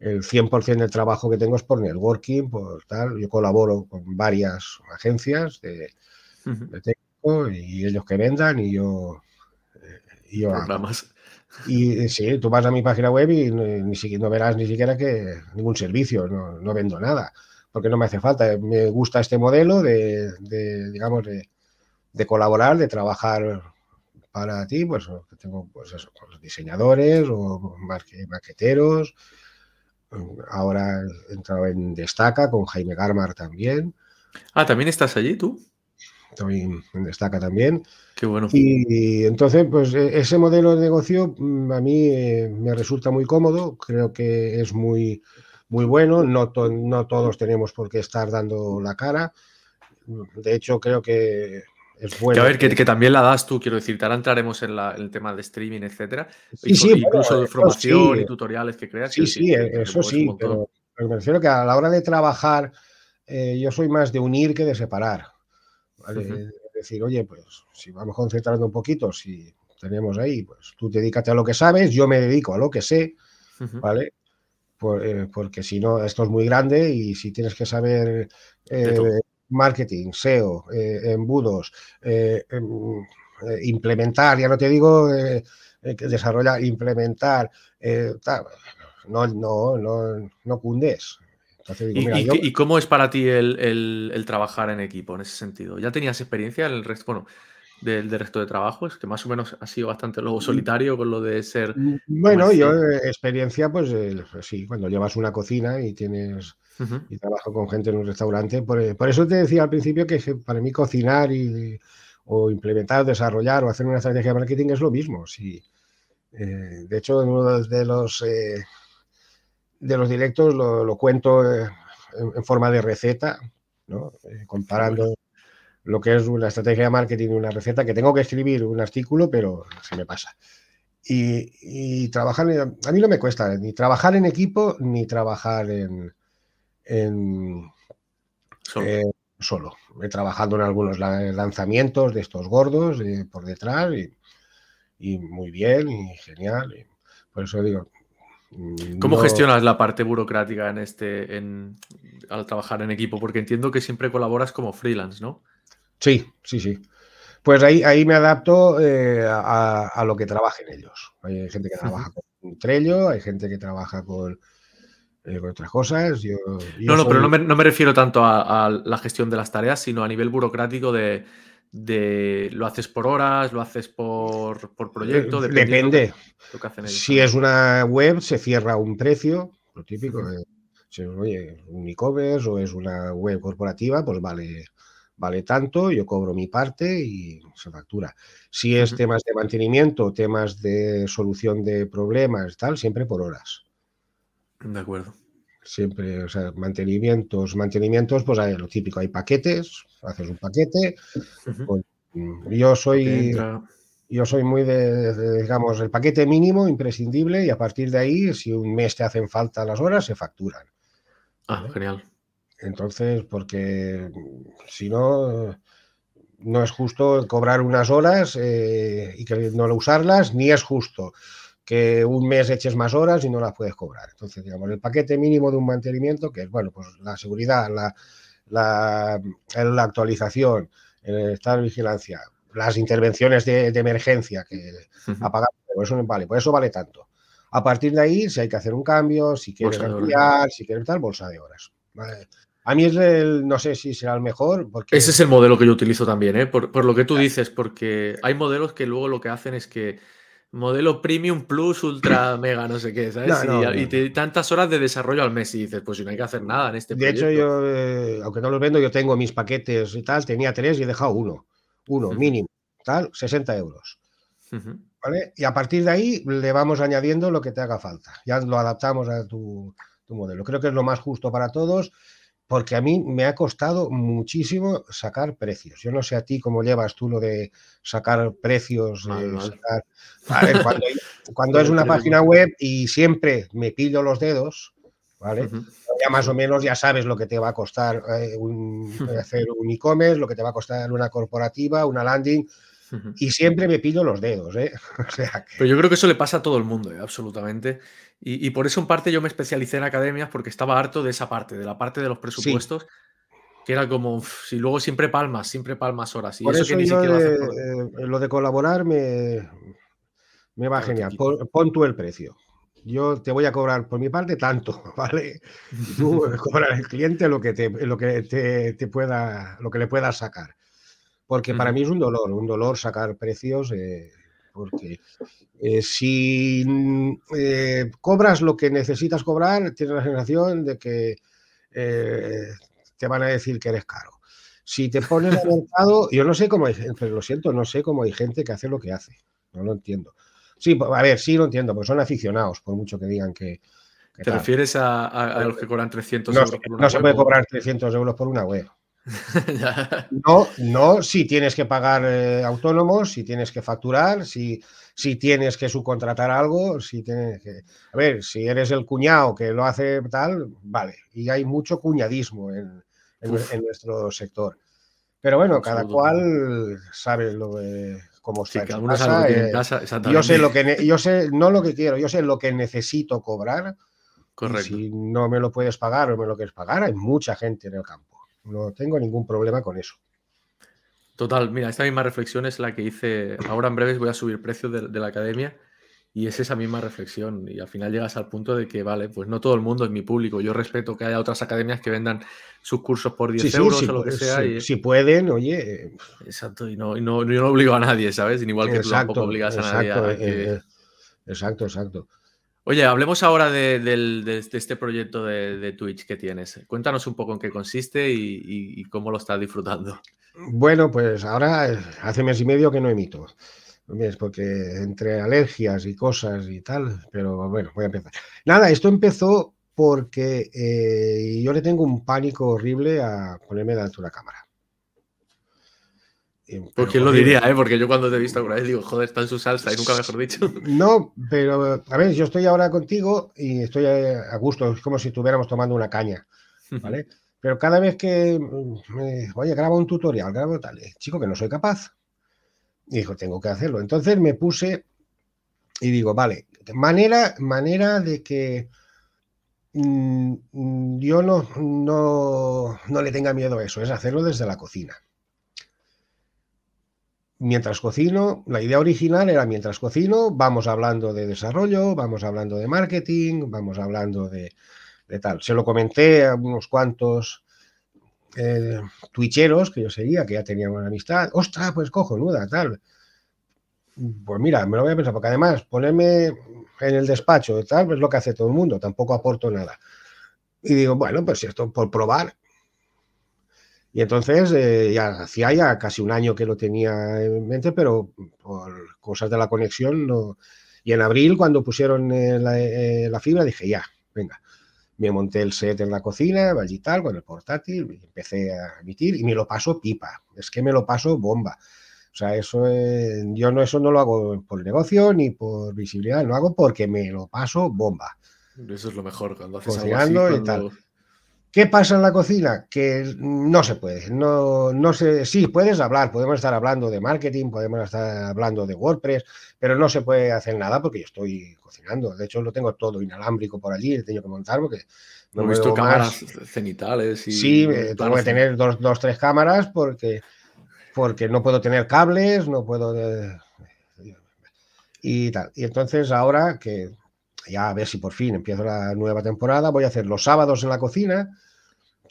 el 100% del trabajo que tengo es por networking, por tal. Yo colaboro con varias agencias de, técnico y ellos que vendan y yo, eh, y yo Y eh, sí, tú vas a mi página web y ni, siquiera no verás ni siquiera que ningún servicio, no, no, vendo nada, porque no me hace falta. Me gusta este modelo de, de digamos, de, de, colaborar, de trabajar para ti, pues tengo pues eso, los diseñadores o maqueteros. Ahora he entrado en Destaca con Jaime Garmar también. Ah, ¿también estás allí tú? Estoy en Destaca también. Qué bueno. Y, entonces, pues e, ese modelo de negocio mm, a mí eh, me resulta muy cómodo, creo que es muy, muy bueno, no, no todos tenemos por qué estar dando la cara. De hecho, creo que que a ver, que, también la das tú, quiero decir, ahora entraremos en, el tema de streaming, etcétera. incluso de formación y tutoriales que creas. Sí, sí, eso sí, pero, me refiero que a la hora de trabajar, eh, yo soy más de unir que de separar. Es decir, oye, pues si vamos concentrando un poquito, si tenemos ahí, pues tú dedícate a lo que sabes, yo me dedico a lo que sé, ¿vale? Eh, porque si no, esto es muy grande y si tienes que saber eh, marketing, SEO, eh, embudos, em, implementar, ya no te digo desarrollar, implementar, no, no, no, no cundes. ¿Y, cómo es para ti el, trabajar en equipo en ese sentido? ¿Ya tenías experiencia en el resto, bueno, del, resto de trabajos? Que más o menos ha sido bastante luego mm. solitario con lo de ser. Mm, bueno, yo eh, experiencia, pues, pues, sí, cuando llevas una cocina y tienes y trabajo con gente en un restaurante. Por, por, eso te decía al principio que para mí cocinar y, o implementar, desarrollar o hacer una estrategia de marketing es lo mismo. Sí. Eh, de hecho, en uno de los, eh, de los directos lo, cuento eh, en, forma de receta, ¿no? comparando lo que es una estrategia de marketing y una receta, que tengo que escribir un artículo, pero se me pasa. Y, trabajar, a mí no me cuesta ni trabajar en equipo ni trabajar en, en solo. He trabajado en algunos lanzamientos de estos gordos por detrás y, muy bien y genial. por eso digo. Mm, ¿Cómo gestionas la parte burocrática en este, en, al trabajar en equipo? Porque entiendo que siempre colaboras como freelance, ¿no? Sí, sí, sí. Pues ahí, ahí me adapto eh, a, lo que trabajen ellos. Hay gente que trabaja con Trello, hay gente que trabaja con, eh, otras cosas. Yo, no, no, pero no me, refiero tanto a, la gestión de las tareas, sino a nivel burocrático de, lo haces por horas, lo haces por, proyecto. Depende. si es una web, se cierra un precio, lo típico. si, oye, un e-commerce o es una web corporativa, pues vale, vale tanto, yo cobro mi parte y se factura. Si es temas de mantenimiento, temas de solución de problemas, tal, siempre por horas. De acuerdo. Siempre, o sea, mantenimientos, mantenimientos, pues hay lo típico, hay paquetes, haces un paquete. yo soy. Yo soy muy de, digamos, el paquete mínimo, imprescindible, y a partir de ahí, si un mes te hacen falta las horas, se facturan. Ah, genial. Entonces, porque si no, no es justo cobrar unas horas eh, y que no usarlas, ni es justo que un mes eches más horas y no las puedes cobrar. Entonces, digamos, el paquete mínimo de un mantenimiento, que es, bueno, pues la seguridad, la, la, la actualización, el estar en vigilancia, las intervenciones de, emergencia que apagar, eso vale, pues eso vale tanto. A partir de ahí, si hay que hacer un cambio, si quieres ampliar, si quieres tal, bolsa de horas. A mí es el, no sé si será el mejor. Porque... Ese es el modelo que yo utilizo también, ¿eh? por, por, lo que tú dices, porque hay modelos que luego lo que hacen es que modelo premium plus ultra mega no sé qué, ¿sabes? y, tantas horas de desarrollo al mes y dices, pues si no hay que hacer nada en este De hecho, yo, eh, aunque no los vendo, yo tengo mis paquetes y tal, tenía tres y he dejado uno, uno mínimo, tal, 60 euros. ¿Vale? Y a partir de ahí le vamos añadiendo lo que te haga falta. Ya lo adaptamos a tu, tu modelo. Creo que es lo más justo para todos porque a mí me ha costado muchísimo sacar precios. Yo no sé a ti cómo llevas tú lo de sacar precios. cuando, es una página web y siempre me pillo los dedos, ¿vale? Ya más o menos ya sabes lo que te va a costar eh, hacer un e-commerce, lo que te va a costar una corporativa, una landing. Y siempre me pillo los dedos, ¿eh? Pero yo creo que eso le pasa a todo el mundo, ¿eh? absolutamente. Y, por eso en parte yo me especialicé en academias porque estaba harto de esa parte, de la parte de los presupuestos, que era como, si luego siempre palmas, siempre palmas horas. Y por eso, que yo eh, lo de colaborar me, me va genial. Pon, tú el precio. Yo te voy a cobrar por mi parte tanto, ¿vale? tú cobras al cliente lo que te, lo que te, pueda, lo que le puedas sacar. Porque para mí es un dolor, un dolor sacar precios. Eh, porque eh, si mm, eh, cobras lo que necesitas cobrar, tienes la sensación de que te van a decir que eres caro. Si te pones al mercado, yo no sé cómo hay gente, lo siento, no sé cómo hay gente que hace lo que hace, no lo entiendo. Sí, a ver, sí lo entiendo, porque son aficionados, por mucho que digan que... ¿Te refieres a, los que cobran 300 euros por una No se puede cobrar 300 euros por una web. no, no si tienes que pagar eh, autónomos, si tienes que facturar, si, si tienes que subcontratar algo, si tienes que... A ver, si eres el cuñado que lo hace tal, vale. Y hay mucho cuñadismo en, nuestro sector. Pero bueno, cada cual sabe lo de cómo está eh, yo sé lo que yo sé no lo que quiero, yo sé lo que necesito cobrar. Correcto. si no me lo puedes pagar o me lo quieres pagar, hay mucha gente en el campo. No tengo ningún problema con eso. Total, mira, esta misma reflexión es la que hice. Ahora en breves voy a subir precios de, la academia Y es esa misma reflexión. Y al final llegas al punto de que, vale, pues no todo el mundo es mi público. Yo respeto que haya otras academias que vendan sus cursos por 10 euros o lo que sea. Si pueden, oye. Exacto, y no, no, yo no obligo a nadie, ¿sabes? Igual que tú tampoco obligas a nadie a que... Exacto, exacto. Oye, hablemos ahora de, este proyecto de, Twitch que tienes. Cuéntanos un poco en qué consiste y, cómo lo estás disfrutando. Bueno, pues ahora hace mes y medio que no emito. Es porque entre alergias y cosas y tal, pero bueno, voy a empezar. Nada, esto empezó porque eh, yo le tengo un pánico horrible a ponerme delante de una cámara. ¿Por quién lo diría, eh? Porque yo cuando te he visto alguna vez digo, joder, está en su salsa y nunca mejor dicho. No, pero a ver, yo estoy ahora contigo y estoy a gusto, es como si estuviéramos tomando una caña, ¿vale? Pero cada vez que, me, oye, grabo un tutorial, grabo tal, eh, chico, que no soy capaz. Y dijo, tengo que hacerlo. Entonces me puse y digo, vale, manera, manera de que mm, yo no, no, no le tenga miedo a eso, es hacerlo desde la cocina mientras cocino, la idea original era mientras cocino, vamos hablando de desarrollo, vamos hablando de marketing, vamos hablando de, tal. Se lo comenté a unos cuantos eh, twitcheros que yo seguía, que ya tenían una amistad. ¡Ostras, pues cojonuda, tal! Pues mira, me lo voy a pensar, porque además ponerme en el despacho tal, es lo que hace todo el mundo, tampoco aporto nada. Y digo, bueno, pues esto por probar, y entonces eh, ya hacía ya casi un año que lo tenía en mente, pero por cosas de la conexión no. Y en abril, cuando pusieron eh, eh, la, fibra, dije, ya, venga. Me monté el set en la cocina, allí tal, con el portátil, empecé a emitir y me lo paso pipa. Es que me lo paso bomba. O sea, eso yo no, eso no lo hago por negocio ni por visibilidad, lo hago porque me lo paso bomba. Eso es lo mejor cuando haces algo así, y tal. ¿Qué pasa en la cocina? Que no se puede. No, no se, sí, puedes hablar, podemos estar hablando de marketing, podemos estar hablando de WordPress, pero no se puede hacer nada porque yo estoy cocinando. De hecho, lo tengo todo inalámbrico por allí, he tenido que montar porque no he visto cámaras cenitales. Y sí, eh, tengo que tener dos, dos, tres cámaras porque, porque no puedo tener cables, no puedo. Eh, y tal. Y entonces, ahora que ya a ver si por fin empiezo la nueva temporada, voy a hacer los sábados en la cocina,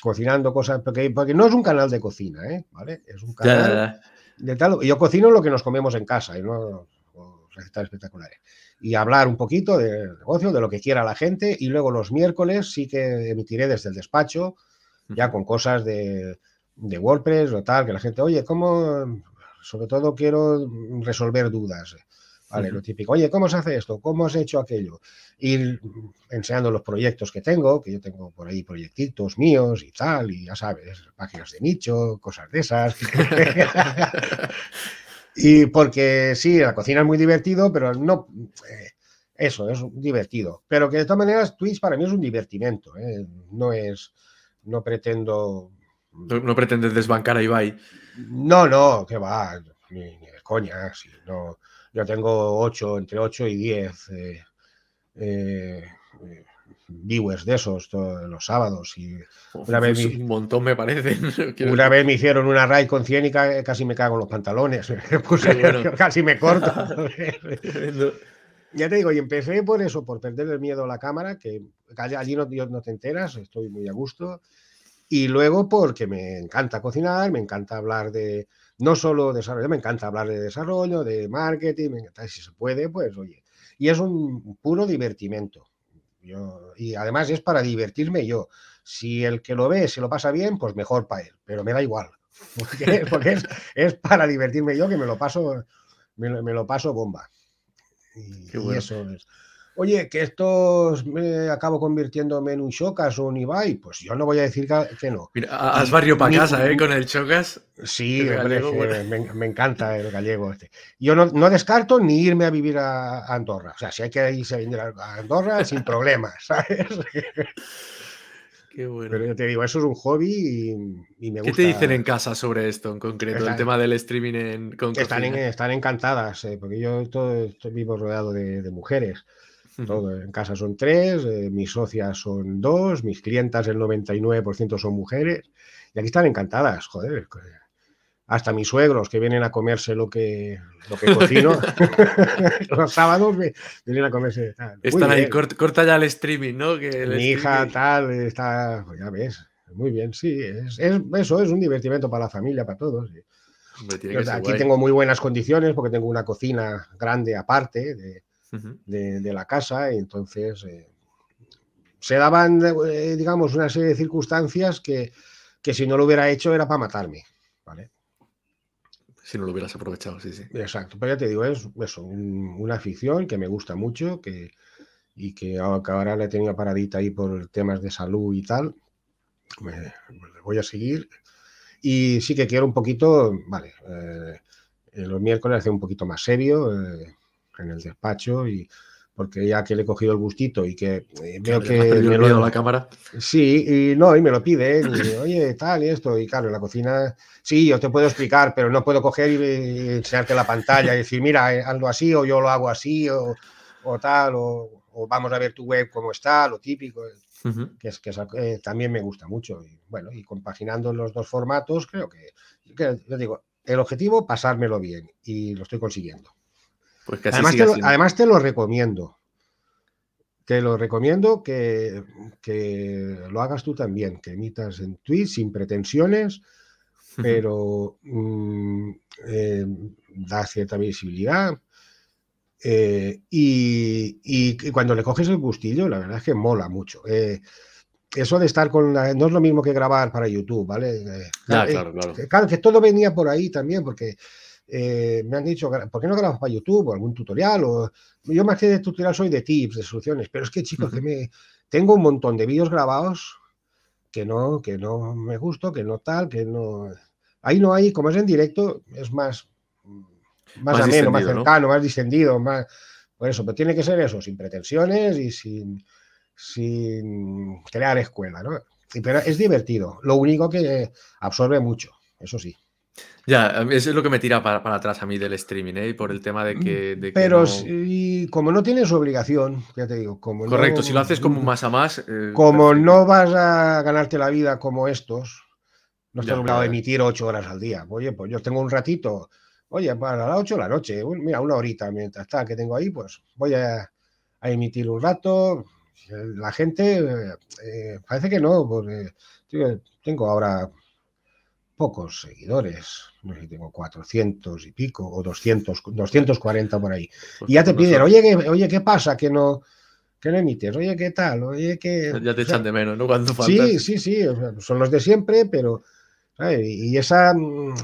cocinando cosas, porque, porque no es un canal de cocina, ¿eh? ¿vale? Es un canal de tal. Yo cocino lo que nos comemos en casa y no recetas espectaculares. Y hablar un poquito del negocio, de lo que quiera la gente, y luego los miércoles sí que emitiré desde el despacho, ya con cosas de, de WordPress o tal, que la gente, oye, ¿cómo? Sobre todo quiero resolver dudas. Vale, lo típico, oye, ¿cómo se hace esto? ¿Cómo has hecho aquello? Ir enseñando los proyectos que tengo, que yo tengo por ahí proyectitos míos y tal, y ya sabes, páginas de nicho, cosas de esas. y porque sí, la cocina es muy divertido, pero no... Eh, eso, es divertido. Pero que de todas maneras Twitch para mí es un divertimento, ¿eh? no es... No pretendo... No, pretendes desbancar a Ibai. No, no, que va, ni, ni de coña, si no yo tengo 8, entre 8 y 10 eh, eh, viewers de esos todos los sábados. Y una vez un montón me parece. Una vez me hicieron una raid con 100 y casi me cago en los pantalones. casi me corto. ya te digo, y empecé por eso, por perder el miedo a la cámara, que allí no, no te enteras, estoy muy a gusto. Y luego porque me encanta cocinar, me encanta hablar de, no solo desarrollo, me encanta hablar de desarrollo, de marketing, si se puede, pues oye. Y es un puro divertimento. y además es para divertirme yo. Si el que lo ve se lo pasa bien, pues mejor para él, pero me da igual. Porque, es, para divertirme yo que me lo paso, me, lo paso bomba. Y, y eso es. Oye, que esto me acabo convirtiéndome en un Chocas o un Ibai, pues yo no voy a decir que, no. Mira, has barrio para casa, ¿eh? Con el Chocas. Sí, me, encanta el gallego este. Yo no, descarto ni irme a vivir a, Andorra. O sea, si hay que irse a vivir a Andorra, sin problemas, ¿sabes? Qué bueno. Pero yo te digo, eso es un hobby y, me gusta. ¿Qué te dicen en casa sobre esto en concreto? el tema del streaming en con están, están encantadas, eh, porque yo todo, estoy vivo rodeado de mujeres. Todo, en casa son tres, eh, mis socias son dos, mis clientas el 99% son mujeres y aquí están encantadas, joder. hasta mis suegros que vienen a comerse lo que, lo que cocino, los sábados vienen a comerse. Están ahí, corta, ya el streaming, ¿no? Que Mi hija tal, está, pues ya ves, muy bien, sí, es, eso, es un divertimento para la familia, para todos. aquí tengo muy buenas condiciones porque tengo una cocina grande aparte de, la casa y entonces eh, se daban, eh, digamos, una serie de circunstancias que, que si no lo hubiera hecho era para matarme, ¿vale? Si no lo hubieras aprovechado, sí, sí. Exacto, pero ya te digo, es eso, una afición que me gusta mucho que, y que ahora la he tenido paradita ahí por temas de salud y tal. Me, voy a seguir. Y sí que quiero un poquito, vale, eh, los miércoles hacer un poquito más serio eh, en el despacho y, porque ya que le he cogido el gustito y que eh, veo que... Me lo... la cámara. Sí, y no, y me lo pide, oye, tal y esto, y claro, en la cocina, sí, yo te puedo explicar, pero no puedo coger y, enseñarte la pantalla y decir, mira, eh, hazlo así, o yo lo hago así, o, tal, o, vamos a ver tu web cómo está, lo típico, que es que eh, también me gusta mucho. Y bueno, y compaginando los dos formatos, creo que, que yo digo, el objetivo, pasármelo bien, y lo estoy consiguiendo. Pues además, te lo, recomiendo. Te lo recomiendo que, lo hagas tú también, que emitas en Twitch sin pretensiones, pero mm, eh, da cierta visibilidad. Eh, y, cuando le coges el gustillo, la verdad es que mola mucho. Eh, eso de estar con no es lo mismo que grabar para YouTube, ¿vale? claro, claro. claro, que todo venía por ahí también, porque eh, me han dicho, ¿por qué no grabas para YouTube o algún tutorial? O, yo más que de tutorial soy de tips, de soluciones, pero es que chicos, que me, tengo un montón de vídeos grabados que no, que no me gusto, que no tal, que no... Ahí no hay, como es en directo, es más, más, ameno, más cercano, más distendido, más... Por eso, pero tiene que ser eso, sin pretensiones y sin, sin crear escuela, ¿no? Pero es divertido. Lo único que absorbe mucho, eso sí. Ya, eso es lo que me tira para, atrás a mí del streaming, ¿eh? Por el tema de que. Pero como no tienes obligación, ya te digo, como Correcto, si lo haces como más a más. Eh, como no vas a ganarte la vida como estos, no estás obligado a emitir ocho horas al día. Oye, pues yo tengo un ratito, oye, para las ocho de la noche, mira, una horita mientras está que tengo ahí, pues voy a, emitir un rato. La gente eh, parece que no, porque tengo ahora pocos seguidores, no sé si tengo 400 y pico o 200, 240 por ahí. Pues y ya te piden, oye, ¿qué, oye, ¿qué pasa? Que no, que no emites, oye, ¿qué tal? Oye, que... Ya te echan de menos, ¿no? Cuando Sí, sí, sí, son los de siempre, pero... Y esa,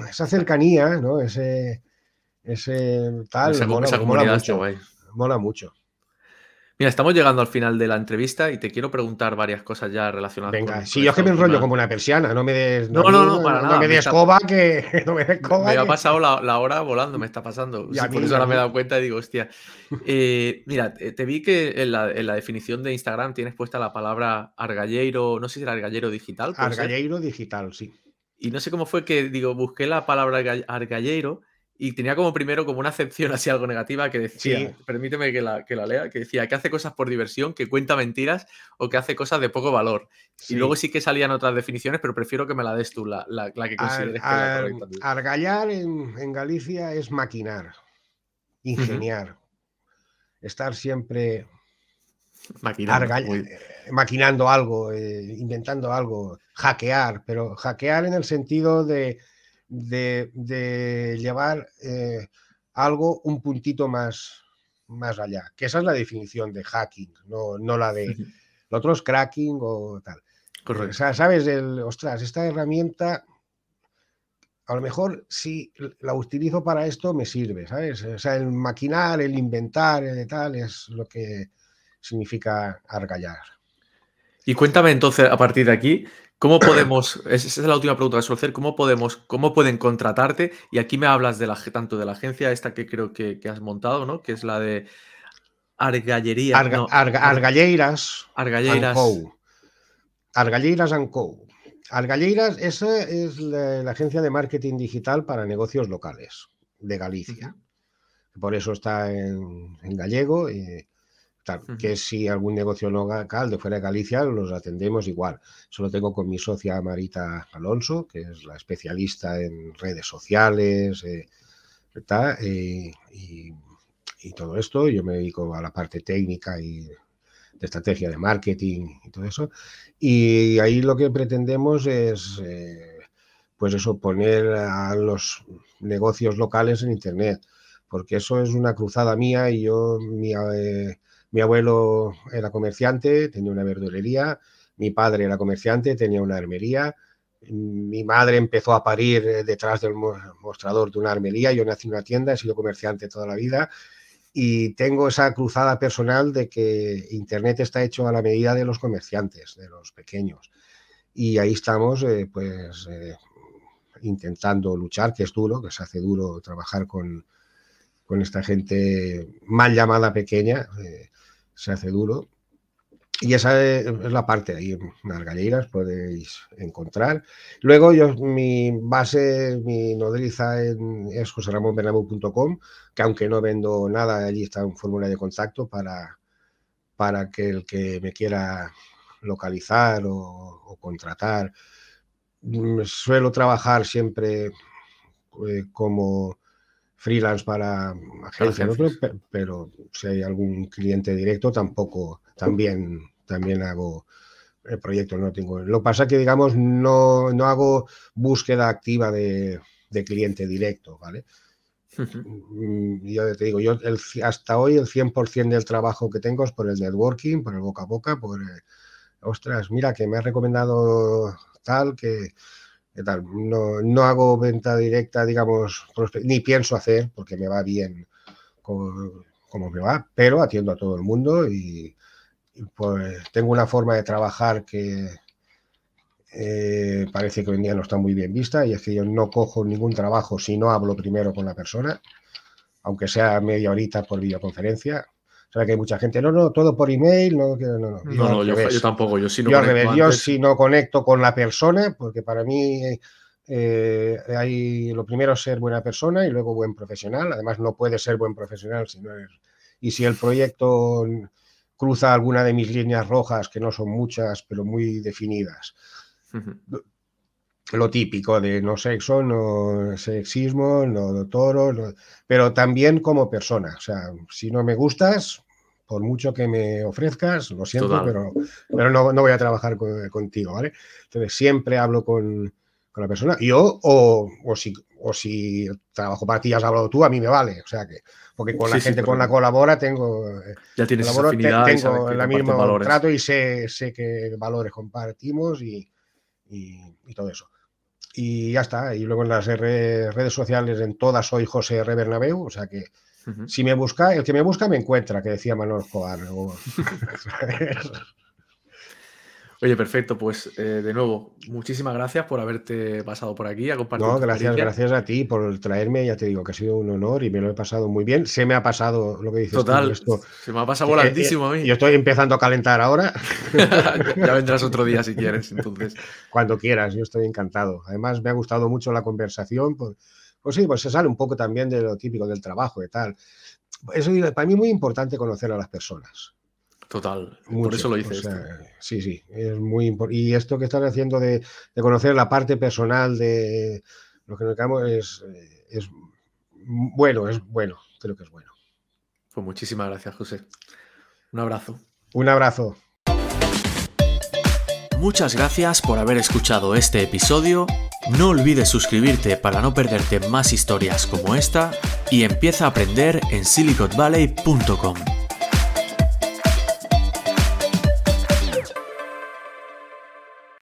esa cercanía, ¿no? Ese, ese tal, mola, mucho, mola mucho. Mira, estamos llegando al final de la entrevista y te quiero preguntar varias cosas ya relacionadas Venga, si yo es que me enrollo como una persiana, no me des. No, no, no, para nada. No me des escoba, que. No me des Me ha pasado la, hora volando, me está pasando. por eso ahora me he dado cuenta y digo, hostia. Eh, mira, te, vi que en la, definición de Instagram tienes puesta la palabra argalleiro, no sé si era argallero digital. Argalleiro digital, sí. Y no sé cómo fue que, digo, busqué la palabra argalleiro y tenía como primero como una acepción así algo negativa que decía, permíteme que la, que la lea, que decía que hace cosas por diversión, que cuenta mentiras o que hace cosas de poco valor. Y luego sí que salían otras definiciones, pero prefiero que me la des tú, la, la, que consideres que la correcta. Argallar en, en, Galicia es maquinar, ingeniar, estar siempre Maquinando, eh, maquinando algo, eh, inventando algo, hackear, pero hackear en el sentido de de, llevar eh, algo un puntito más, más allá. Que esa es la definición de hacking, no, no la de... Lo otro es cracking o tal. Correcto. O sea, sabes, el, ostras, esta herramienta, a lo mejor si la utilizo para esto me sirve, ¿sabes? O sea, el maquinar, el inventar, el tal, es lo que significa argallar. Y cuéntame entonces, a partir de aquí, ¿Cómo podemos, esa es la última pregunta que suelo hacer, ¿cómo podemos, cómo pueden contratarte? Y aquí me hablas de la, tanto de la agencia esta que creo que, has montado, ¿no? Que es la de Argallería. Argalleiras. Argalleiras. Argalleiras and Co. Argalleiras, esa es la, agencia de marketing digital para negocios locales de Galicia. Por eso está en, gallego. Que si algún negocio local de fuera de Galicia los atendemos igual. Solo tengo con mi socia Marita Alonso, que es la especialista en redes sociales eh, eh, y, todo esto. Yo me dedico a la parte técnica y de estrategia de marketing y todo eso. Y ahí lo que pretendemos es, eh, pues eso, poner a los negocios locales en Internet porque eso es una cruzada mía y yo, mi, mi abuelo era comerciante, tenía una verdulería, mi padre era comerciante, tenía una armería, mi madre empezó a parir eh, detrás del mostrador de una armería, yo nací en una tienda, he sido comerciante toda la vida y tengo esa cruzada personal de que Internet está hecho a la medida de los comerciantes, de los pequeños. Y ahí estamos, eh, pues, eh, intentando luchar, que es duro, que se hace duro trabajar con, con esta gente mal llamada pequeña se hace duro. Y esa es la parte, ahí en las galleras podéis encontrar. Luego yo, mi base, mi nodriza en, es que aunque no vendo nada, allí está un fórmula de contacto para, para que el que me quiera localizar o, contratar. Mm, suelo trabajar siempre eh, como freelance para agencias, pero, si hay algún cliente directo tampoco, también, también hago el proyecto, no tengo. Lo que pasa es que, digamos, no, no hago búsqueda activa de, cliente directo, ¿vale? Mm, yo te digo, yo hasta hoy el 100% del trabajo que tengo es por el networking, por el boca a boca, por, ostras, mira que me ha recomendado tal que tal. No, no, hago venta directa, digamos, ni pienso hacer porque me va bien como, me va, pero atiendo a todo el mundo y, pues tengo una forma de trabajar que eh, parece que hoy en día no está muy bien vista y es que yo no cojo ningún trabajo si no hablo primero con la persona, aunque sea media horita por videoconferencia sea que hay mucha gente, no, no, todo por email, no, no, no. No, yo, tampoco, yo sí no yo conecto. Yo si no conecto con la persona, porque para mí eh, hay lo primero es ser buena persona y luego buen profesional. Además, no puede ser buen profesional si no es. Y si el proyecto cruza alguna de mis líneas rojas, que no son muchas, pero muy definidas. Lo típico de no sexo, no sexismo, no toro, pero también como persona. O sea, si no me gustas, por mucho que me ofrezcas, lo siento, pero, pero no, no, voy a trabajar contigo, ¿vale? Entonces siempre hablo con, con la persona. Yo, o, o, si, o si trabajo para ti, has hablado tú, a mí me vale. O sea que, porque con la gente con la colabora tengo. Ya tienes afinidad, tengo el mismo trato y sé, sé qué valores compartimos y, y, y, todo eso. Y ya está. Y luego en las redes sociales, en todas soy José R. Bernabeu, o sea que si me busca, el que me busca me encuentra, que decía Manuel Escobar. Oye, perfecto. Pues eh, de nuevo, muchísimas gracias por haberte pasado por aquí a compartir. No, gracias, gracias a ti por traerme. Ya te digo que ha sido un honor y me lo he pasado muy bien. Se me ha pasado lo que dices. Total, se me ha pasado volantísimo a mí. Yo estoy empezando a calentar ahora. ya vendrás otro día si quieres, entonces. Cuando quieras, yo estoy encantado. Además, me ha gustado mucho la conversación. Pues, pues sí, pues se sale un poco también de lo típico del trabajo y tal. Eso para mí es muy importante conocer a las personas. Total, por eso lo hice. sí, sí, es muy importante. Y esto que estás haciendo de, conocer la parte personal de lo que nos quedamos es, es bueno, es bueno, creo que es bueno. Pues muchísimas gracias, José. Un abrazo. Un abrazo. Muchas gracias por haber escuchado este episodio. No olvides suscribirte para no perderte más historias como esta y empieza a aprender en siliconvalley.com.